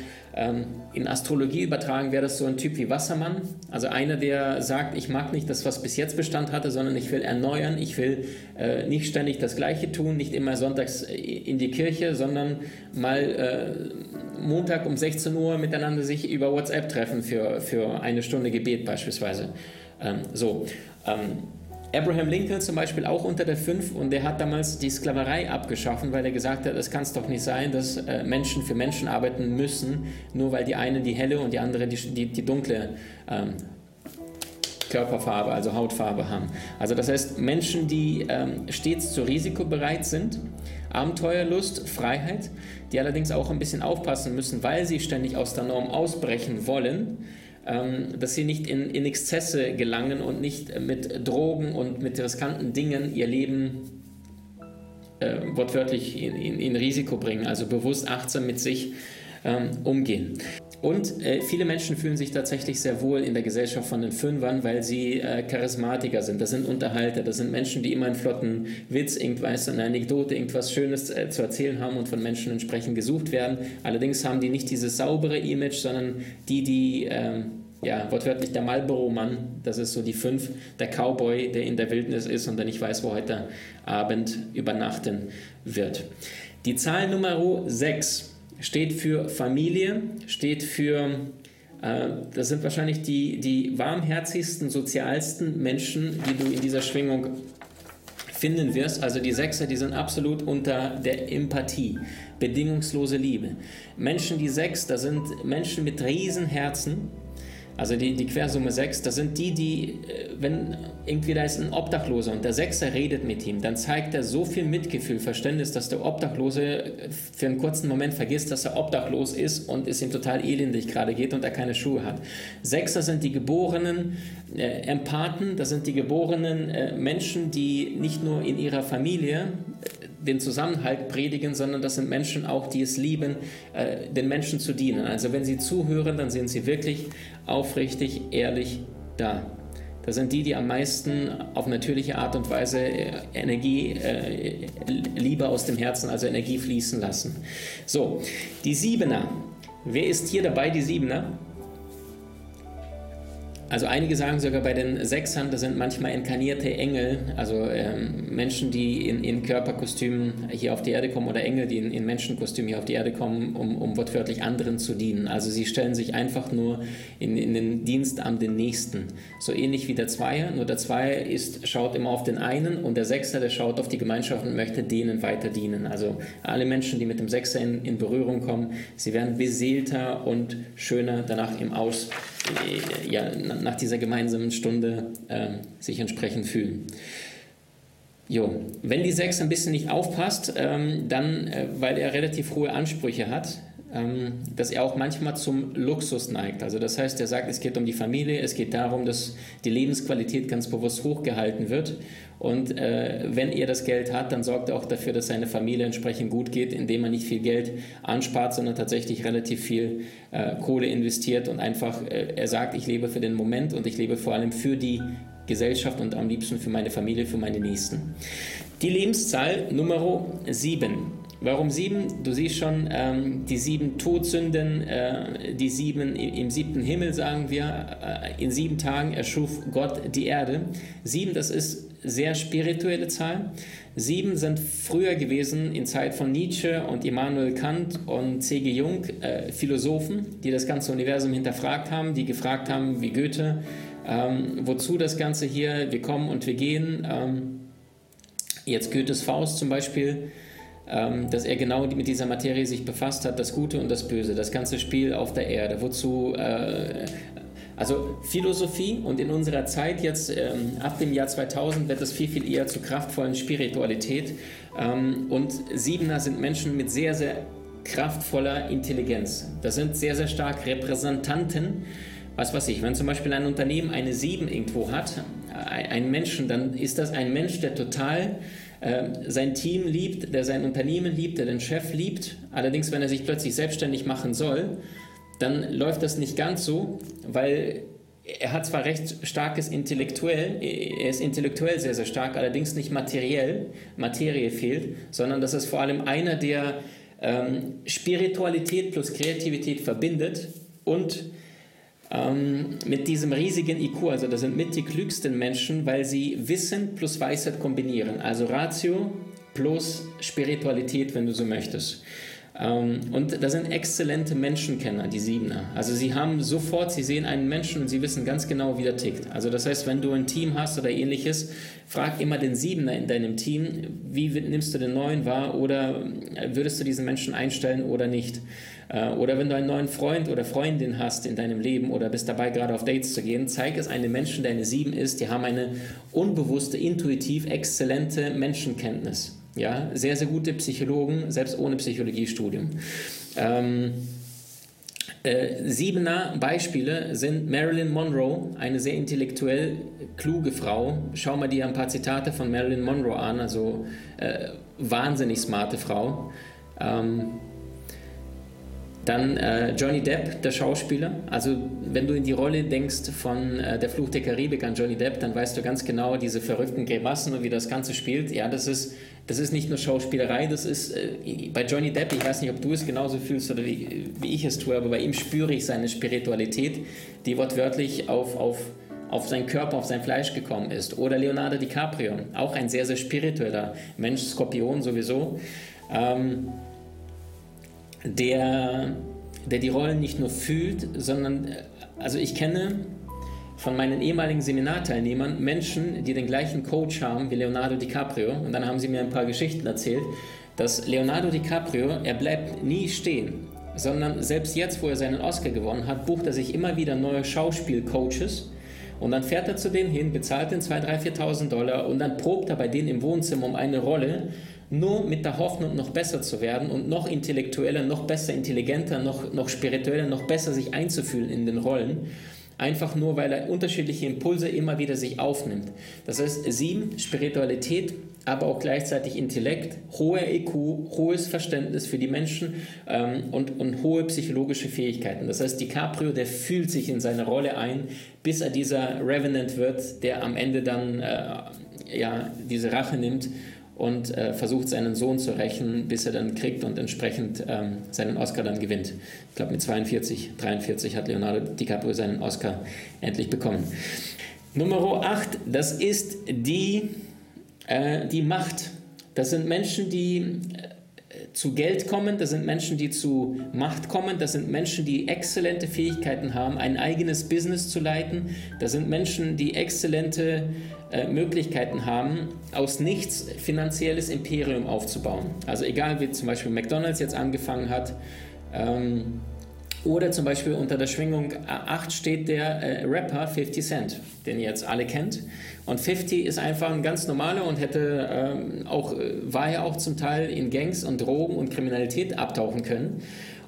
in Astrologie übertragen wäre das so ein Typ wie Wassermann. Also einer, der sagt, ich mag nicht das, was bis jetzt Bestand hatte, sondern ich will erneuern, ich will äh, nicht ständig das Gleiche tun, nicht immer sonntags äh, in die Kirche, sondern mal äh, Montag um 16 Uhr miteinander sich über WhatsApp treffen für, für eine Stunde Gebet beispielsweise. Ähm, so. Ähm, Abraham Lincoln zum Beispiel auch unter der 5 und der hat damals die Sklaverei abgeschaffen, weil er gesagt hat, es kann es doch nicht sein, dass äh, Menschen für Menschen arbeiten müssen, nur weil die einen die helle und die andere die, die, die dunkle ähm, Körperfarbe, also Hautfarbe haben. Also das heißt, Menschen, die ähm, stets zu Risiko bereit sind, Abenteuerlust, Freiheit, die allerdings auch ein bisschen aufpassen müssen, weil sie ständig aus der Norm ausbrechen wollen, dass sie nicht in, in Exzesse gelangen und nicht mit Drogen und mit riskanten Dingen ihr Leben äh, wortwörtlich in, in, in, Risiko bringen, also bewusst achtsam mit sich ähm, umgehen. Und äh, viele Menschen fühlen sich tatsächlich sehr wohl in der Gesellschaft von den Fünfern, weil sie äh, Charismatiker sind. Das sind Unterhalter, das sind Menschen, die immer einen flotten Witz, irgendwas, eine Anekdote, irgendwas Schönes äh, zu erzählen haben und von Menschen entsprechend gesucht werden. Allerdings haben die nicht dieses saubere Image, sondern die, die ähm, ja, wortwörtlich der Marlboro-Mann, das ist so die fünf, der Cowboy, der in der Wildnis ist und der nicht weiß, wo heute Abend übernachten wird. Die Zahl Nummer 6 steht für Familie, steht für, äh, das sind wahrscheinlich die, die warmherzigsten, sozialsten Menschen, die du in dieser Schwingung finden wirst. Also die Sechser, die sind absolut unter der Empathie, bedingungslose Liebe. Menschen, die Sechs, das sind Menschen mit Riesenherzen, also die, die Quersumme 6, das sind die, die, äh, wenn irgendwie da ist ein Obdachloser und der Sechser redet mit ihm, dann zeigt er so viel Mitgefühl, Verständnis, dass der Obdachlose äh, für einen kurzen Moment vergisst, dass er obdachlos ist und es ihm total elendig gerade geht und er keine Schuhe hat. Sechser sind die geborenen äh, Empathen, das sind die geborenen äh, Menschen, die nicht nur in ihrer Familie den Zusammenhalt predigen, sondern das sind Menschen auch, die es lieben, äh, den Menschen zu dienen. Also wenn sie zuhören, dann sind sie wirklich aufrichtig, ehrlich da. Das sind die, die am meisten auf natürliche Art und Weise äh, Energie, äh, Liebe aus dem Herzen, also Energie fließen lassen. So, die Siebener. Wer ist hier dabei, die Siebener? Also einige sagen sogar bei den Sechsern, das sind manchmal inkarnierte Engel, also ähm, Menschen, die in, in, Körperkostümen hier auf die Erde kommen oder Engel, die in, in Menschenkostümen hier auf die Erde kommen, um, um wortwörtlich anderen zu dienen. Also sie stellen sich einfach nur in, in den Dienst an den Nächsten. So ähnlich wie der Zweier, nur der Zweier ist, schaut immer auf den einen und der Sechser, der schaut auf die Gemeinschaft und möchte denen weiter dienen. Also alle Menschen, die mit dem Sechser in, in Berührung kommen, sie werden beseelter und schöner danach im Aus ja, nach dieser gemeinsamen Stunde äh, sich entsprechend fühlen. Jo, wenn die 6 ein bisschen nicht aufpasst, ähm, dann, äh, weil er relativ hohe Ansprüche hat, ähm, dass er auch manchmal zum Luxus neigt. Also das heißt, er sagt, es geht um die Familie, es geht darum, dass die Lebensqualität ganz bewusst hochgehalten wird. Und äh, wenn er das Geld hat, dann sorgt er auch dafür, dass seine Familie entsprechend gut geht, indem er nicht viel Geld anspart, sondern tatsächlich relativ viel äh, Kohle investiert und einfach, äh, er sagt, ich lebe für den Moment und ich lebe vor allem für die Gesellschaft und am liebsten für meine Familie, für meine Nächsten. Die Lebenszahl Nummer 7. Warum sieben? Du siehst schon, ähm, die sieben Todsünden, äh, die sieben im siebten Himmel, sagen wir, äh, in sieben Tagen erschuf Gott die Erde. Sieben, das ist sehr spirituelle Zahl. Sieben sind früher gewesen in Zeit von Nietzsche und Immanuel Kant und C.G. Jung äh, Philosophen, die das ganze Universum hinterfragt haben, die gefragt haben, wie Goethe, ähm, wozu das Ganze hier, wir kommen und wir gehen. Ähm, jetzt Goethes Faust zum Beispiel, dass er genau mit dieser Materie sich befasst hat, das Gute und das Böse, das ganze Spiel auf der Erde, wozu äh, also Philosophie und in unserer Zeit jetzt ähm, ab dem Jahr 2000 wird es viel, viel eher zur kraftvollen Spiritualität. Ähm, und Siebener sind Menschen mit sehr, sehr kraftvoller Intelligenz. Das sind sehr, sehr stark Repräsentanten was weiß ich, wenn zum Beispiel ein Unternehmen eine 7 irgendwo hat, ein Menschen, dann ist das ein Mensch, der total äh, sein Team liebt, der sein Unternehmen liebt, der den Chef liebt. Allerdings, wenn er sich plötzlich selbstständig machen soll, dann läuft das nicht ganz so, weil er hat zwar recht starkes Intellektuell, er ist intellektuell sehr, sehr stark, allerdings nicht materiell, Materie fehlt, sondern das ist vor allem einer, der ähm, Spiritualität plus Kreativität verbindet und ähm, mit diesem riesigen IQ, also das sind mit die klügsten Menschen, weil sie Wissen plus Weisheit kombinieren, also Ratio plus Spiritualität, wenn du so möchtest. Ähm, und da sind exzellente Menschenkenner, die Siebener. Also sie haben sofort, sie sehen einen Menschen und sie wissen ganz genau, wie der tickt. Also das heißt, wenn du ein Team hast oder ähnliches, frag immer den Siebener in deinem Team, wie nimmst du den neuen wahr oder würdest du diesen Menschen einstellen oder nicht. Äh, oder wenn du einen neuen Freund oder Freundin hast in deinem Leben oder bist dabei, gerade auf Dates zu gehen, zeig es einem Menschen, der eine Sieben ist, die haben eine unbewusste, intuitiv exzellente Menschenkenntnis. Ja, sehr, sehr gute Psychologen, selbst ohne Psychologiestudium. Ähm, äh, siebener Beispiele sind Marilyn Monroe, eine sehr intellektuell kluge Frau. Schau mal dir ein paar Zitate von Marilyn Monroe an, also äh, wahnsinnig smarte Frau. Ähm, dann äh, Johnny Depp, der Schauspieler. Also wenn du in die Rolle denkst von äh, Der Fluch der Karibik an Johnny Depp, dann weißt du ganz genau diese verrückten Grimassen und wie das Ganze spielt. Ja, das ist, das ist nicht nur Schauspielerei, das ist äh, bei Johnny Depp, ich weiß nicht, ob du es genauso fühlst oder wie, wie ich es tue, aber bei ihm spüre ich seine Spiritualität, die wortwörtlich auf, auf auf seinen Körper, auf sein Fleisch gekommen ist. Oder Leonardo DiCaprio, auch ein sehr, sehr spiritueller Mensch, Skorpion sowieso. Ähm, der, der die Rollen nicht nur fühlt, sondern, also ich kenne von meinen ehemaligen Seminarteilnehmern Menschen, die den gleichen Coach haben wie Leonardo DiCaprio. Und dann haben sie mir ein paar Geschichten erzählt, dass Leonardo DiCaprio, er bleibt nie stehen, sondern selbst jetzt, wo er seinen Oscar gewonnen hat, bucht er sich immer wieder neue Schauspielcoaches. Und dann fährt er zu denen hin, bezahlt den 2.000, 3.000, 4.000 Dollar und dann probt er bei denen im Wohnzimmer um eine Rolle nur mit der Hoffnung, noch besser zu werden und noch intellektueller, noch besser, intelligenter, noch, noch spiritueller, noch besser sich einzufühlen in den Rollen. Einfach nur, weil er unterschiedliche Impulse immer wieder sich aufnimmt. Das heißt, sieben, Spiritualität, aber auch gleichzeitig Intellekt, hoher IQ, hohes Verständnis für die Menschen ähm, und, und hohe psychologische Fähigkeiten. Das heißt, DiCaprio, der fühlt sich in seine Rolle ein, bis er dieser Revenant wird, der am Ende dann äh, ja, diese Rache nimmt und äh, versucht seinen Sohn zu rächen, bis er dann kriegt und entsprechend ähm, seinen Oscar dann gewinnt. Ich glaube mit 42, 43 hat Leonardo DiCaprio seinen Oscar endlich bekommen. Nummer 8, das ist die, äh, die Macht. Das sind Menschen, die zu Geld kommen, das sind Menschen, die zu Macht kommen, das sind Menschen, die exzellente Fähigkeiten haben, ein eigenes Business zu leiten, das sind Menschen, die exzellente äh, Möglichkeiten haben, aus nichts finanzielles Imperium aufzubauen. Also egal wie zum Beispiel McDonald's jetzt angefangen hat, ähm, Oder zum Beispiel unter der Schwingung 8 steht der äh, Rapper 50 Cent, den ihr jetzt alle kennt. Und 50 ist einfach ein ganz normaler und hätte ähm, auch, äh, war ja auch zum Teil in Gangs und Drogen und Kriminalität abtauchen können.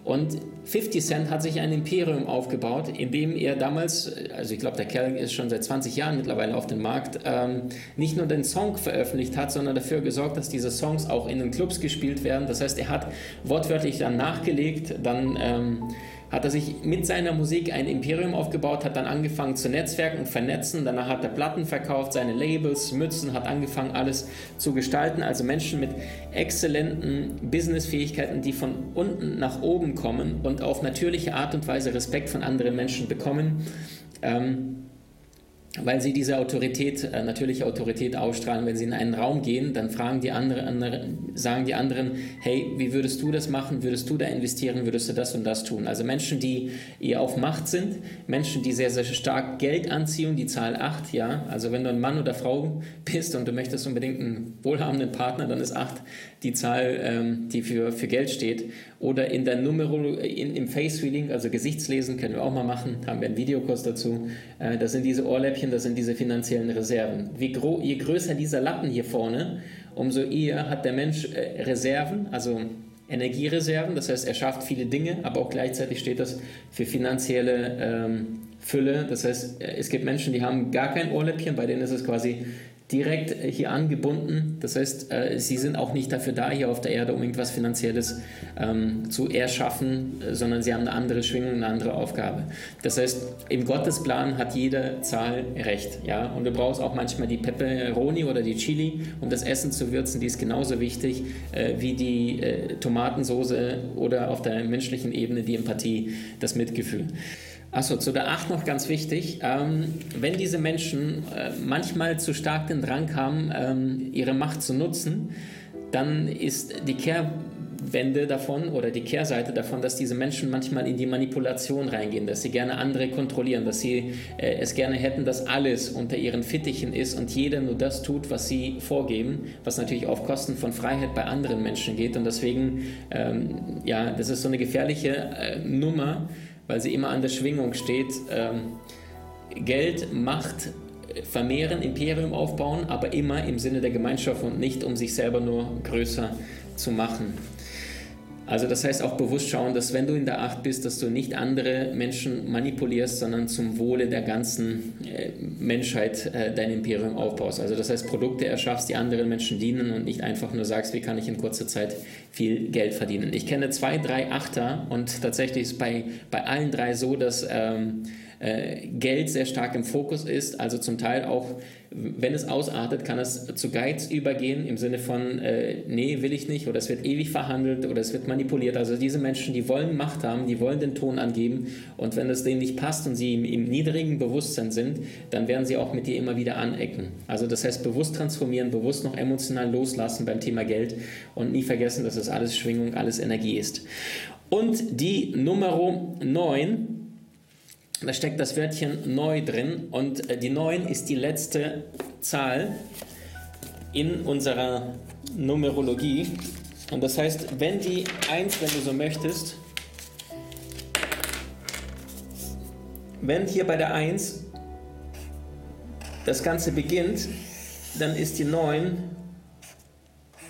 Und 50 Cent hat sich ein Imperium aufgebaut, indem er damals, also ich glaube, der Kerl ist schon seit 20 Jahren mittlerweile auf dem Markt, ähm, nicht nur den Song veröffentlicht hat, sondern dafür gesorgt, dass diese Songs auch in den Clubs gespielt werden. Das heißt, er hat wortwörtlich dann nachgelegt, dann ähm, hat er sich mit seiner Musik ein Imperium aufgebaut, hat dann angefangen zu netzwerken und vernetzen. Danach hat er Platten verkauft, seine Labels, Mützen, hat angefangen, alles zu gestalten. Also Menschen mit exzellenten Businessfähigkeiten, die von unten nach oben kommen und auf natürliche Art und Weise Respekt von anderen Menschen bekommen. Ähm, weil sie diese Autorität, äh, natürliche Autorität ausstrahlen. Wenn sie in einen Raum gehen, dann fragen die andere, andere, sagen die anderen, hey, wie würdest du das machen? Würdest du da investieren? Würdest du das und das tun? Also Menschen, die eher auf Macht sind, Menschen, die sehr, sehr stark Geld anziehen, die Zahl 8, ja. Also wenn du ein Mann oder Frau bist und du möchtest unbedingt einen wohlhabenden Partner, dann ist 8 die Zahl, ähm, die für, für Geld steht. Oder in der Numerologie, in, im Face Reading, also Gesichtslesen, können wir auch mal machen, haben wir einen Videokurs dazu. Äh, das sind diese Ohrläppchen, das sind diese finanziellen Reserven. Gro je größer dieser Lappen hier vorne, umso eher hat der Mensch äh, Reserven, also Energiereserven, das heißt, er schafft viele Dinge, aber auch gleichzeitig steht das für finanzielle ähm, Fülle. Das heißt, äh, es gibt Menschen, die haben gar kein Ohrläppchen, bei denen ist es quasi direkt hier angebunden. Das heißt, äh, sie sind auch nicht dafür da, hier auf der Erde, um irgendwas Finanzielles ähm, zu erschaffen, äh, sondern sie haben eine andere Schwingung, eine andere Aufgabe. Das heißt, im Gottesplan hat jede Zahl recht. Ja? Und du brauchst auch manchmal die Pepperoni oder die Chili, um das Essen zu würzen. Die ist genauso wichtig äh, wie die äh, Tomatensoße oder auf der menschlichen Ebene die Empathie, das Mitgefühl. Achso, zu der 8 noch ganz wichtig. Ähm, wenn diese Menschen äh, manchmal zu stark den Drang haben, ähm, ihre Macht zu nutzen, dann ist die Kehrwende davon oder die Kehrseite davon, dass diese Menschen manchmal in die Manipulation reingehen, dass sie gerne andere kontrollieren, dass sie äh, es gerne hätten, dass alles unter ihren Fittichen ist und jeder nur das tut, was sie vorgeben, was natürlich auf Kosten von Freiheit bei anderen Menschen geht. Und deswegen, ähm, ja, das ist so eine gefährliche äh, Nummer weil sie immer an der Schwingung steht. Ähm, Geld, Macht vermehren, Imperium aufbauen, aber immer im Sinne der Gemeinschaft und nicht um sich selber nur größer zu machen. Also das heißt auch bewusst schauen, dass wenn du in der Acht bist, dass du nicht andere Menschen manipulierst, sondern zum Wohle der ganzen äh, Menschheit äh, dein Imperium aufbaust. Also das heißt Produkte erschaffst, die anderen Menschen dienen und nicht einfach nur sagst, wie kann ich in kurzer Zeit viel Geld verdienen. Ich kenne zwei, drei Achter und tatsächlich ist bei, bei allen drei so, dass ähm, äh, Geld sehr stark im Fokus ist, also zum Teil auch, wenn es ausartet, kann es zu Geiz übergehen im Sinne von, äh, nee, will ich nicht oder es wird ewig verhandelt oder es wird manipuliert. Also diese Menschen, die wollen Macht haben, die wollen den Ton angeben und wenn es denen nicht passt und sie im, im niedrigen Bewusstsein sind, dann werden sie auch mit dir immer wieder anecken. Also das heißt, bewusst transformieren, bewusst noch emotional loslassen beim Thema Geld und nie vergessen, dass es alles Schwingung, alles Energie ist. Und die Nummer 9, da steckt das Wörtchen neu drin und äh, die 9 ist die letzte Zahl in unserer Numerologie. Und das heißt, wenn die 1, wenn du so möchtest, wenn hier bei der 1 das Ganze beginnt, dann ist die 9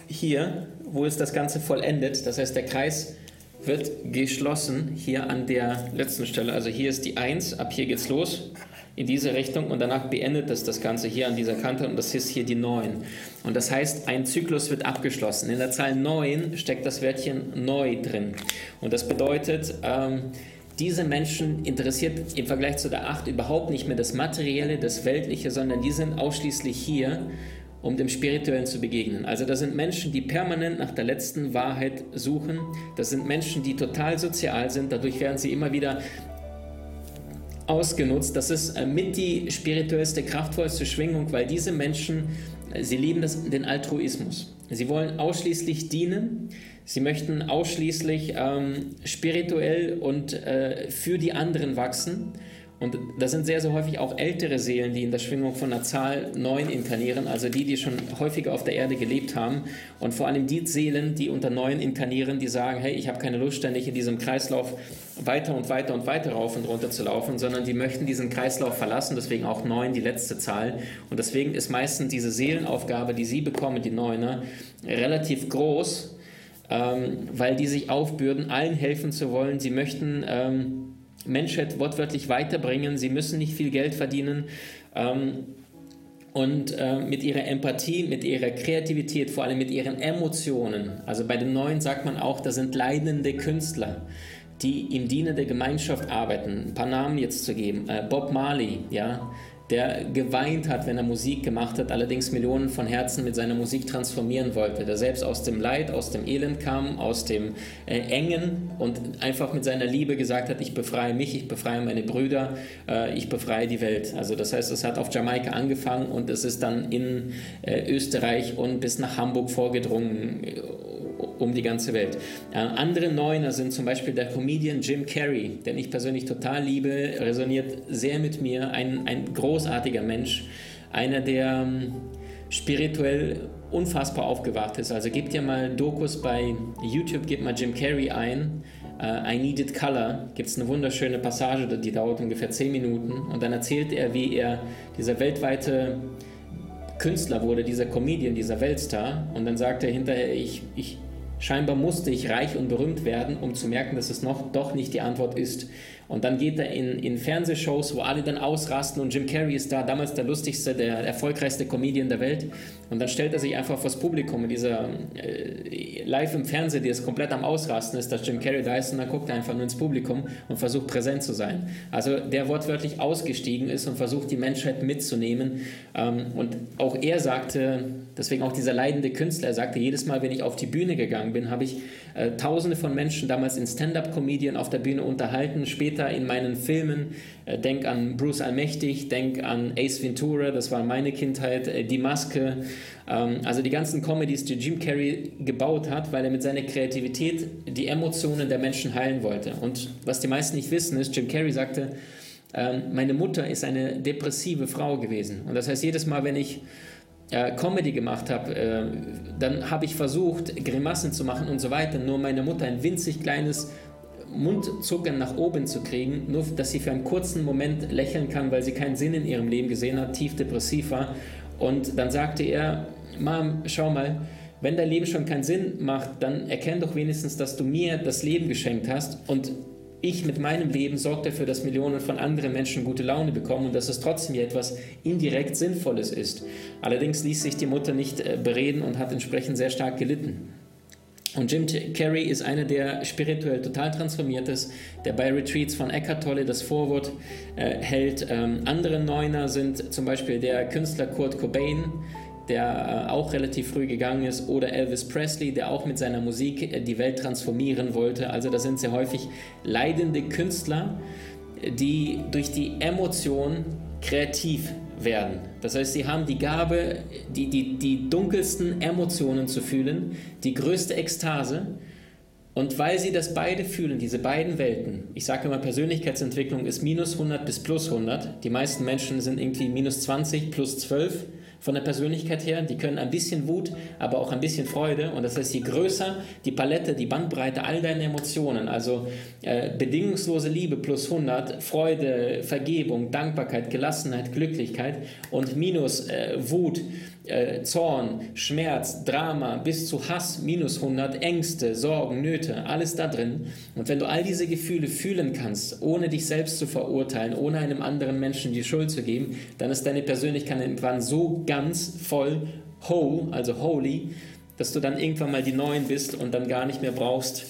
hier, wo es das Ganze vollendet. Das heißt, der Kreis wird geschlossen hier an der letzten Stelle. Also hier ist die 1, ab hier geht's los in diese Richtung und danach beendet es das Ganze hier an dieser Kante und das ist hier die 9. Und das heißt, ein Zyklus wird abgeschlossen. In der Zahl 9 steckt das Wörtchen neu drin. Und das bedeutet, ähm, diese Menschen interessiert im Vergleich zu der 8 überhaupt nicht mehr das Materielle, das Weltliche, sondern die sind ausschließlich hier, um dem Spirituellen zu begegnen. Also das sind Menschen, die permanent nach der letzten Wahrheit suchen. Das sind Menschen, die total sozial sind. Dadurch werden sie immer wieder ausgenutzt. Das ist äh, mit die spirituellste, kraftvollste Schwingung, weil diese Menschen, äh, sie lieben das, den Altruismus. Sie wollen ausschließlich dienen. Sie möchten ausschließlich ähm, spirituell und äh, für die anderen wachsen Und das sind sehr, sehr häufig auch ältere Seelen, die in der Schwingung von einer Zahl 9 inkarnieren, also die, die schon häufiger auf der Erde gelebt haben. Und vor allem die Seelen, die unter 9 inkarnieren, die sagen, hey, ich habe keine Lust, ständig in diesem Kreislauf weiter und weiter und weiter rauf und runter zu laufen, sondern die möchten diesen Kreislauf verlassen, deswegen auch 9 die letzte Zahl. Und deswegen ist meistens diese Seelenaufgabe, die sie bekommen, die Neuner, relativ groß, ähm, weil die sich aufbürden, allen helfen zu wollen. Sie möchten... Ähm, Menschheit wortwörtlich weiterbringen. Sie müssen nicht viel Geld verdienen. Ähm, und äh, mit ihrer Empathie, mit ihrer Kreativität, vor allem mit ihren Emotionen. Also bei den Neuen sagt man auch, da sind leidende Künstler, die im Diener der Gemeinschaft arbeiten. Ein paar Namen jetzt zu geben. Äh, Bob Marley, ja, der geweint hat, wenn er Musik gemacht hat, allerdings Millionen von Herzen mit seiner Musik transformieren wollte, der selbst aus dem Leid, aus dem Elend kam, aus dem äh, Engen und einfach mit seiner Liebe gesagt hat, ich befreie mich, ich befreie meine Brüder, äh, ich befreie die Welt. Also das heißt, es hat auf Jamaika angefangen und es ist dann in äh, Österreich und bis nach Hamburg vorgedrungen um die ganze Welt. Äh, andere Neuner sind zum Beispiel der Comedian Jim Carrey, den ich persönlich total liebe, resoniert sehr mit mir, ein, ein großartiger Mensch, einer, der ähm, spirituell unfassbar aufgewacht ist. Also gebt ihr mal Dokus bei YouTube, gebt mal Jim Carrey ein. Uh, I Needed Color gibt es eine wunderschöne Passage, die dauert ungefähr 10 Minuten. Und dann erzählt er, wie er dieser weltweite Künstler wurde, dieser Comedian, dieser Weltstar. Und dann sagt er hinterher, ich, ich, Scheinbar musste ich reich und berühmt werden, um zu merken, dass es noch doch nicht die Antwort ist. Und dann geht er in, in Fernsehshows, wo alle dann ausrasten und Jim Carrey ist da, damals der lustigste, der erfolgreichste Comedian der Welt. Und dann stellt er sich einfach vors Publikum in dieser äh, live im Fernsehen, die ist komplett am Ausrasten ist, dass Jim Carrey da ist und dann guckt er einfach nur ins Publikum und versucht präsent zu sein. Also der wortwörtlich ausgestiegen ist und versucht die Menschheit mitzunehmen. Ähm, und auch er sagte, deswegen auch dieser leidende Künstler, er sagte, jedes Mal, wenn ich auf die Bühne gegangen bin, habe ich äh, tausende von Menschen damals in Stand-up-Comedian auf der Bühne unterhalten, später später in meinen Filmen. Äh, denk an Bruce Allmächtig, denk an Ace Ventura, das war meine Kindheit, äh, Die Maske. Ähm, also die ganzen Comedies, die Jim Carrey gebaut hat, weil er mit seiner Kreativität die Emotionen der Menschen heilen wollte. Und was die meisten nicht wissen, ist, Jim Carrey sagte, ähm, meine Mutter ist eine depressive Frau gewesen. Und das heißt, jedes Mal, wenn ich äh, Comedy gemacht habe, äh, dann habe ich versucht, Grimassen zu machen und so weiter. Nur meine Mutter, ein winzig kleines Mundzuckern nach oben zu kriegen, nur dass sie für einen kurzen Moment lächeln kann, weil sie keinen Sinn in ihrem Leben gesehen hat, tief depressiv war. Und dann sagte er, Mom, schau mal, wenn dein Leben schon keinen Sinn macht, dann erkenn doch wenigstens, dass du mir das Leben geschenkt hast und ich mit meinem Leben sorge dafür, dass Millionen von anderen Menschen gute Laune bekommen und dass es trotzdem hier etwas indirekt Sinnvolles ist. Allerdings ließ sich die Mutter nicht äh, bereden und hat entsprechend sehr stark gelitten. Und Jim Carrey ist einer, der spirituell total transformiert ist, der bei Retreats von Eckhart Tolle das Vorwort äh, hält. Ähm, andere Neuner sind zum Beispiel der Künstler Kurt Cobain, der äh, auch relativ früh gegangen ist, oder Elvis Presley, der auch mit seiner Musik äh, die Welt transformieren wollte. Also da sind sehr häufig leidende Künstler, die durch die Emotion kreativ werden. Das heißt, sie haben die Gabe, die, die, die dunkelsten Emotionen zu fühlen, die größte Ekstase. Und weil sie das beide fühlen, diese beiden Welten, ich sage immer, Persönlichkeitsentwicklung ist minus 100 bis plus 100. Die meisten Menschen sind irgendwie minus 20 plus 12 von der Persönlichkeit her. Die können ein bisschen Wut, aber auch ein bisschen Freude. Und das heißt, je größer die Palette, die Bandbreite all deiner Emotionen, also äh, bedingungslose Liebe plus 100, Freude, Vergebung, Dankbarkeit, Gelassenheit, Glücklichkeit und minus äh, Wut, äh, Zorn, Schmerz, Drama bis zu Hass, minus 100, Ängste, Sorgen, Nöte, alles da drin. Und wenn du all diese Gefühle fühlen kannst, ohne dich selbst zu verurteilen, ohne einem anderen Menschen die Schuld zu geben, dann ist deine Persönlichkeit irgendwann so ganz voll whole, also holy, dass du dann irgendwann mal die Neuen bist und dann gar nicht mehr brauchst,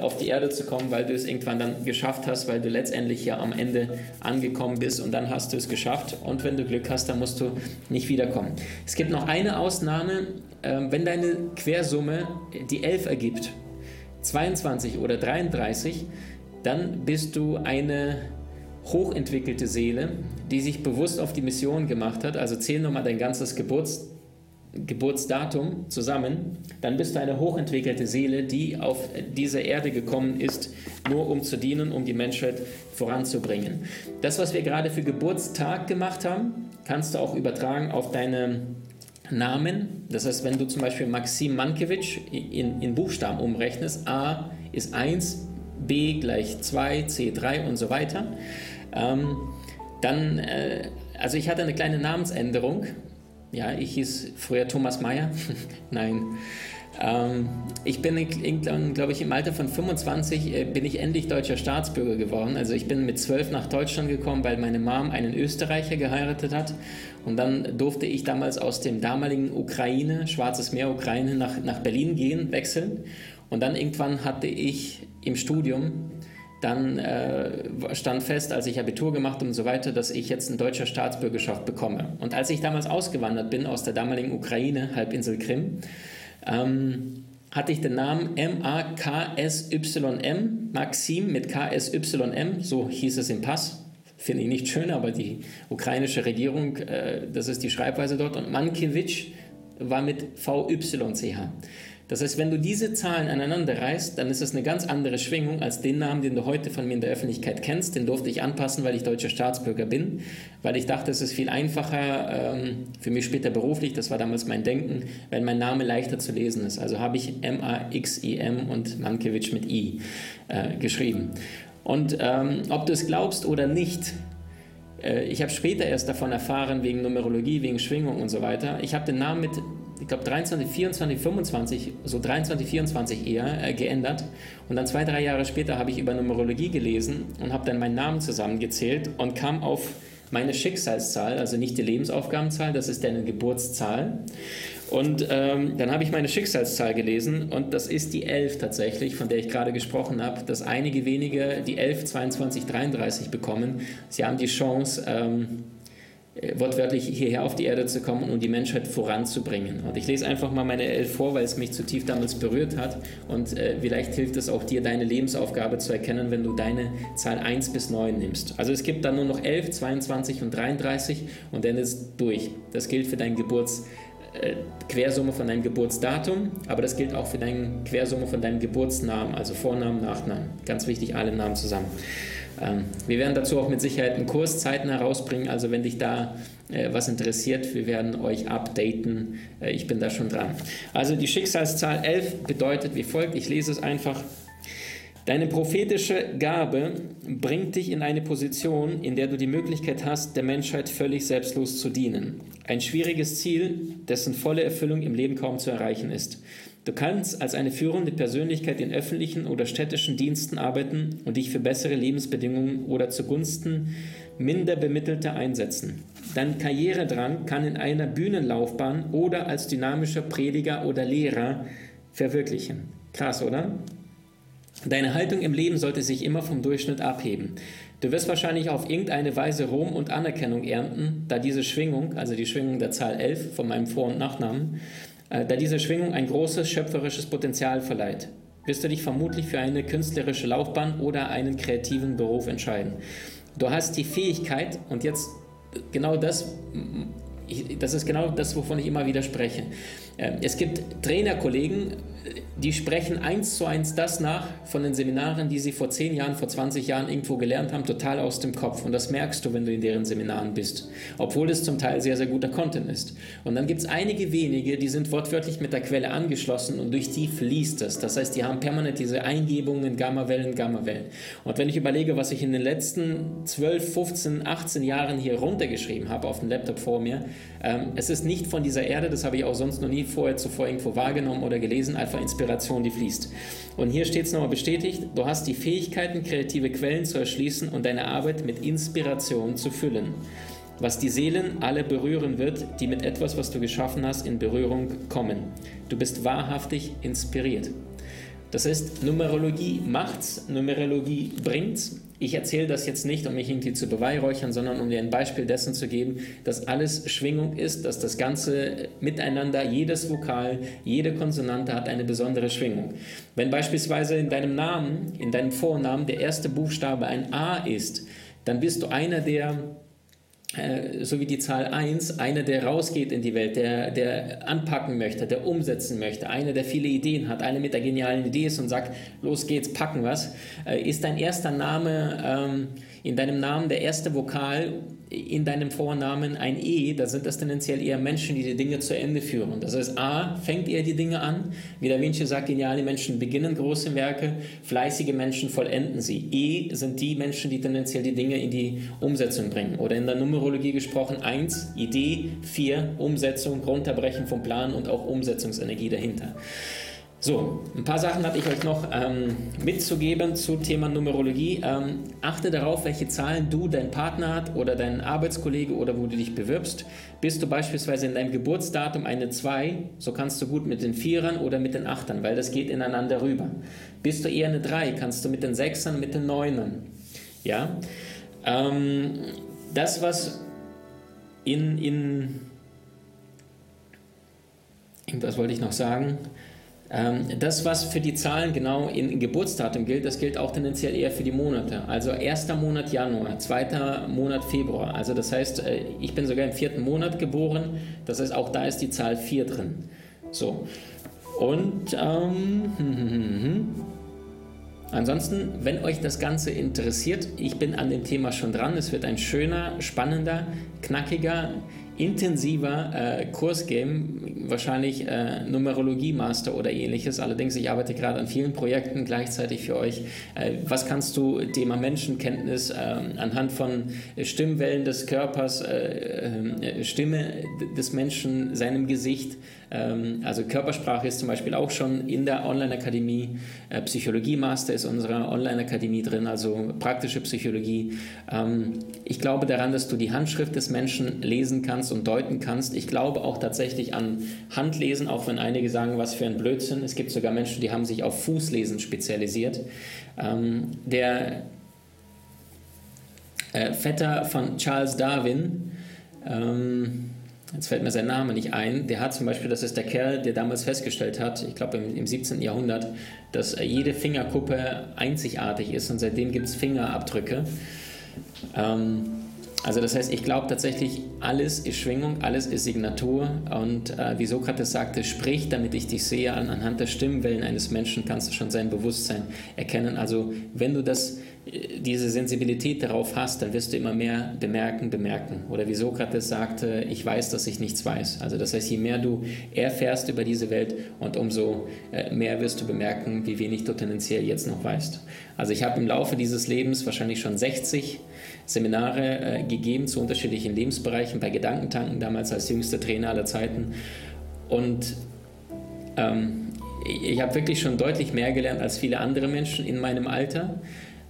auf die Erde zu kommen, weil du es irgendwann dann geschafft hast, weil du letztendlich ja am Ende angekommen bist und dann hast du es geschafft und wenn du Glück hast, dann musst du nicht wiederkommen. Es gibt noch eine Ausnahme, ähm, wenn deine Quersumme die 11 ergibt, 22 oder 33, dann bist du eine hochentwickelte Seele, die sich bewusst auf die Mission gemacht hat. Also zähl nochmal dein ganzes Geburts Geburtsdatum zusammen, dann bist du eine hochentwickelte Seele, die auf diese Erde gekommen ist, nur um zu dienen, um die Menschheit voranzubringen. Das, was wir gerade für Geburtstag gemacht haben, kannst du auch übertragen auf deine Namen. Das heißt, wenn du zum Beispiel Maxim Mankiewicz in, in Buchstaben umrechnest, A ist 1, B gleich 2, C 3 und so weiter, ähm, dann, äh, also ich hatte eine kleine Namensänderung ja, ich hieß früher Thomas Mayer. Nein. Ähm, ich bin, glaube ich, im Alter von 25 äh, bin ich endlich deutscher Staatsbürger geworden. Also ich bin mit 12 nach Deutschland gekommen, weil meine Mom einen Österreicher geheiratet hat. Und dann durfte ich damals aus dem damaligen Ukraine, Schwarzes Meer, Ukraine, nach, nach Berlin gehen, wechseln. Und dann irgendwann hatte ich im Studium dann äh, stand fest, als ich Abitur gemacht und so weiter, dass ich jetzt eine deutsche Staatsbürgerschaft bekomme. Und als ich damals ausgewandert bin aus der damaligen Ukraine, Halbinsel Krim, ähm, hatte ich den Namen M-A-K-S-Y-M, Maxim mit K-S-Y-M, so hieß es im Pass. Finde ich nicht schön, aber die ukrainische Regierung, äh, das ist die Schreibweise dort. Und Mankiewicz war mit V-Y-C-H. Das heißt, wenn du diese Zahlen aneinander reißt, dann ist es eine ganz andere Schwingung als den Namen, den du heute von mir in der Öffentlichkeit kennst. Den durfte ich anpassen, weil ich deutscher Staatsbürger bin, weil ich dachte, es ist viel einfacher ähm, für mich später beruflich, das war damals mein Denken, wenn mein Name leichter zu lesen ist. Also habe ich M-A-X-I-M und Mankiewicz mit I äh, geschrieben. Und ähm, ob du es glaubst oder nicht, äh, ich habe später erst davon erfahren, wegen Numerologie, wegen Schwingung und so weiter. Ich habe den Namen mit ich glaube 23, 24, 25, so 23, 24 eher äh, geändert. Und dann zwei, drei Jahre später habe ich über Numerologie gelesen und habe dann meinen Namen zusammengezählt und kam auf meine Schicksalszahl, also nicht die Lebensaufgabenzahl, das ist deine Geburtszahl. Und ähm, dann habe ich meine Schicksalszahl gelesen und das ist die 11 tatsächlich, von der ich gerade gesprochen habe, dass einige wenige die 11, 22, 33 bekommen. Sie haben die Chance, ähm, äh, wortwörtlich hierher auf die Erde zu kommen und die Menschheit voranzubringen. Und ich lese einfach mal meine Elf vor, weil es mich zu tief damals berührt hat. Und äh, vielleicht hilft es auch dir, deine Lebensaufgabe zu erkennen, wenn du deine Zahl 1 bis 9 nimmst. Also es gibt dann nur noch 11, 22 und 33 und dann ist durch. Das gilt für deinen Geburts äh, Quersumme von deinem Geburtsdatum, aber das gilt auch für deine Quersumme von deinem Geburtsnamen, also Vornamen, Nachnamen. Ganz wichtig, alle Namen zusammen. Ähm, wir werden dazu auch mit Sicherheit einen Kurszeiten herausbringen, also wenn dich da äh, was interessiert, wir werden euch updaten. Äh, ich bin da schon dran. Also die Schicksalszahl 11 bedeutet wie folgt, ich lese es einfach. Deine prophetische Gabe bringt dich in eine Position, in der du die Möglichkeit hast, der Menschheit völlig selbstlos zu dienen. Ein schwieriges Ziel, dessen volle Erfüllung im Leben kaum zu erreichen ist. Du kannst als eine führende Persönlichkeit in öffentlichen oder städtischen Diensten arbeiten und dich für bessere Lebensbedingungen oder zugunsten minder bemittelter einsetzen. Dein Karrieredrang kann in einer Bühnenlaufbahn oder als dynamischer Prediger oder Lehrer verwirklichen. Krass, oder? Deine Haltung im Leben sollte sich immer vom Durchschnitt abheben. Du wirst wahrscheinlich auf irgendeine Weise Ruhm und Anerkennung ernten, da diese Schwingung, also die Schwingung der Zahl 11 von meinem Vor- und Nachnamen, da diese Schwingung ein großes schöpferisches Potenzial verleiht. Wirst du dich vermutlich für eine künstlerische Laufbahn oder einen kreativen Beruf entscheiden. Du hast die Fähigkeit, und jetzt genau das, das ist genau das, wovon ich immer wieder spreche. Äh, es gibt Trainerkollegen, die sprechen eins zu eins das nach von den Seminaren, die sie vor 10 Jahren, vor 20 Jahren irgendwo gelernt haben, total aus dem Kopf. Und das merkst du, wenn du in deren Seminaren bist. Obwohl es zum Teil sehr, sehr guter Content ist. Und dann gibt es einige wenige, die sind wortwörtlich mit der Quelle angeschlossen und durch die fließt es. Das heißt, die haben permanent diese Eingebungen, Gammawellen, Gammawellen. Und wenn ich überlege, was ich in den letzten 12, 15, 18 Jahren hier runtergeschrieben habe auf dem Laptop vor mir, ähm, es ist nicht von dieser Erde, das habe ich auch sonst noch nie vorher zuvor irgendwo wahrgenommen oder gelesen, einfach Inspiration, die fließt. Und hier steht es nochmal bestätigt, du hast die Fähigkeiten, kreative Quellen zu erschließen und deine Arbeit mit Inspiration zu füllen. Was die Seelen alle berühren wird, die mit etwas, was du geschaffen hast, in Berührung kommen. Du bist wahrhaftig inspiriert. Das heißt, Numerologie macht's, Numerologie bringt's. Ich erzähle das jetzt nicht, um mich irgendwie zu beweihräuchern, sondern um dir ein Beispiel dessen zu geben, dass alles Schwingung ist, dass das ganze Miteinander, jedes Vokal, jede Konsonante hat eine besondere Schwingung. Wenn beispielsweise in deinem Namen, in deinem Vornamen der erste Buchstabe ein A ist, dann bist du einer der so wie die Zahl 1, einer, der rausgeht in die Welt, der, der anpacken möchte, der umsetzen möchte, einer, der viele Ideen hat, einer mit der genialen Idee ist und sagt, los geht's, packen was, äh, ist dein erster Name ähm, in deinem Namen der erste Vokal in deinem Vornamen ein E, da sind das tendenziell eher Menschen, die die Dinge zu Ende führen. Das heißt, A, fängt eher die Dinge an. Wie Da Vinci sagt, geniale Menschen beginnen große Werke, fleißige Menschen vollenden sie. E sind die Menschen, die tendenziell die Dinge in die Umsetzung bringen. Oder in der Numerologie gesprochen, 1, Idee, 4, Umsetzung, Runterbrechen vom Plan und auch Umsetzungsenergie dahinter. So, ein paar Sachen hatte ich euch noch ähm, mitzugeben zu Thema Numerologie. Ähm, achte darauf, welche Zahlen du, dein Partner hat oder dein Arbeitskollege oder wo du dich bewirbst. Bist du beispielsweise in deinem Geburtsdatum eine 2, so kannst du gut mit den Vierern oder mit den Achtern, weil das geht ineinander rüber. Bist du eher eine 3, kannst du mit den Sechsern, mit den Neunern. Ja? Ähm, das, was in, in, irgendwas wollte ich noch sagen, das, was für die Zahlen genau in Geburtsdatum gilt, das gilt auch tendenziell eher für die Monate. Also erster Monat Januar, zweiter Monat Februar. Also das heißt, äh, ich bin sogar im vierten Monat geboren. Das heißt, auch da ist die Zahl 4 drin. So. Und ähm, hm, hm, hm, ansonsten, wenn euch das Ganze interessiert, ich bin an dem Thema schon dran. Es wird ein schöner, spannender, knackiger, intensiver äh, Kurs geben, wahrscheinlich äh, Numerologie-Master oder ähnliches. Allerdings, ich arbeite gerade an vielen Projekten gleichzeitig für euch. Äh, was kannst du Thema Menschenkenntnis äh, anhand von Stimmwellen des Körpers, äh, äh, Stimme des Menschen, seinem Gesicht, ähm, also Körpersprache ist zum Beispiel auch schon in der Online-Akademie. Äh, Psychologie-Master ist unserer Online-Akademie drin, also praktische Psychologie. Ähm, ich glaube daran, dass du die Handschrift des Menschen lesen kannst und deuten kannst. Ich glaube auch tatsächlich an Handlesen, auch wenn einige sagen, was für ein Blödsinn. Es gibt sogar Menschen, die haben sich auf Fußlesen spezialisiert. Ähm, der äh, Vetter von Charles Darwin, ähm, jetzt fällt mir sein Name nicht ein, der hat zum Beispiel, das ist der Kerl, der damals festgestellt hat, ich glaube im, im 17. Jahrhundert, dass jede Fingerkuppe einzigartig ist und seitdem gibt es Fingerabdrücke. Ähm, also das heißt, ich glaube tatsächlich, alles ist Schwingung, alles ist Signatur und äh, wie Sokrates sagte, sprich, damit ich dich sehe, an, anhand der Stimmwellen eines Menschen kannst du schon sein Bewusstsein erkennen. Also wenn du das diese Sensibilität darauf hast, dann wirst du immer mehr bemerken, bemerken. Oder wie Sokrates sagte, ich weiß, dass ich nichts weiß. Also das heißt, je mehr du erfährst über diese Welt und umso äh, mehr wirst du bemerken, wie wenig du tendenziell jetzt noch weißt. Also ich habe im Laufe dieses Lebens wahrscheinlich schon 60 Seminare äh, gegeben zu unterschiedlichen Lebensbereichen, bei Gedankentanken damals als jüngster Trainer aller Zeiten. Und ähm, ich habe wirklich schon deutlich mehr gelernt als viele andere Menschen in meinem Alter.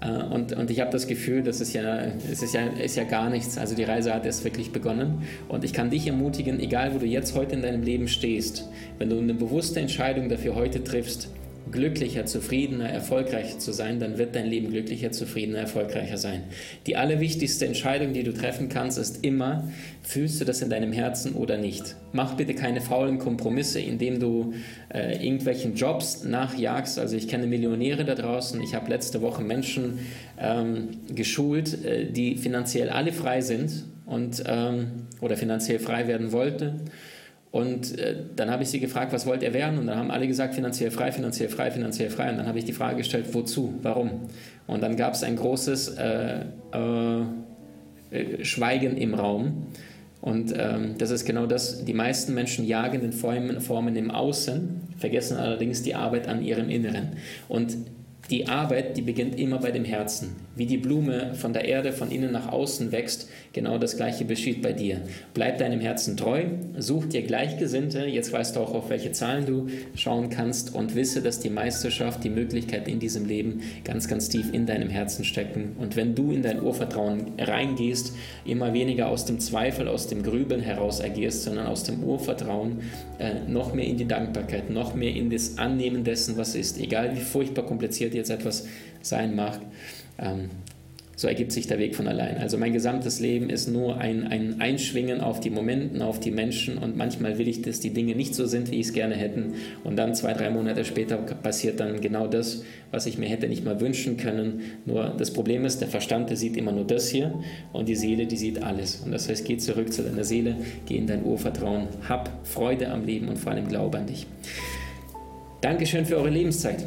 Äh, und, und ich habe das Gefühl, das ist ja, es ist ja, ist ja gar nichts. Also die Reise hat erst wirklich begonnen. Und ich kann dich ermutigen, egal wo du jetzt heute in deinem Leben stehst, wenn du eine bewusste Entscheidung dafür heute triffst, glücklicher, zufriedener, erfolgreicher zu sein, dann wird dein Leben glücklicher, zufriedener, erfolgreicher sein. Die allerwichtigste Entscheidung, die du treffen kannst, ist immer, fühlst du das in deinem Herzen oder nicht. Mach bitte keine faulen Kompromisse, indem du äh, irgendwelchen Jobs nachjagst. Also ich kenne Millionäre da draußen. Ich habe letzte Woche Menschen ähm, geschult, äh, die finanziell alle frei sind und ähm, oder finanziell frei werden wollten und äh, dann habe ich sie gefragt, was wollt ihr werden? Und dann haben alle gesagt, finanziell frei, finanziell frei, finanziell frei. Und dann habe ich die Frage gestellt, wozu, warum? Und dann gab es ein großes äh, äh, Schweigen im Raum. Und ähm, das ist genau das, die meisten Menschen jagen den Formen, Formen im Außen, vergessen allerdings die Arbeit an ihrem Inneren. Und die Arbeit, die beginnt immer bei dem Herzen. Wie die Blume von der Erde von innen nach außen wächst, genau das gleiche geschieht bei dir. Bleib deinem Herzen treu, such dir Gleichgesinnte, jetzt weißt du auch, auf welche Zahlen du schauen kannst und wisse, dass die Meisterschaft, die Möglichkeiten in diesem Leben ganz, ganz tief in deinem Herzen stecken. Und wenn du in dein Urvertrauen reingehst, immer weniger aus dem Zweifel, aus dem Grübeln heraus agierst, sondern aus dem Urvertrauen, äh, noch mehr in die Dankbarkeit, noch mehr in das Annehmen dessen, was ist, egal wie furchtbar kompliziert jetzt etwas sein mag, ähm, so ergibt sich der Weg von allein. Also mein gesamtes Leben ist nur ein, ein Einschwingen auf die Momenten, auf die Menschen und manchmal will ich, dass die Dinge nicht so sind, wie ich es gerne hätten und dann zwei, drei Monate später passiert dann genau das, was ich mir hätte nicht mal wünschen können. Nur das Problem ist, der Verstand, der sieht immer nur das hier und die Seele, die sieht alles. Und das heißt, geh zurück zu deiner Seele, geh in dein Urvertrauen, hab Freude am Leben und vor allem Glaube an dich. Dankeschön für eure Lebenszeit.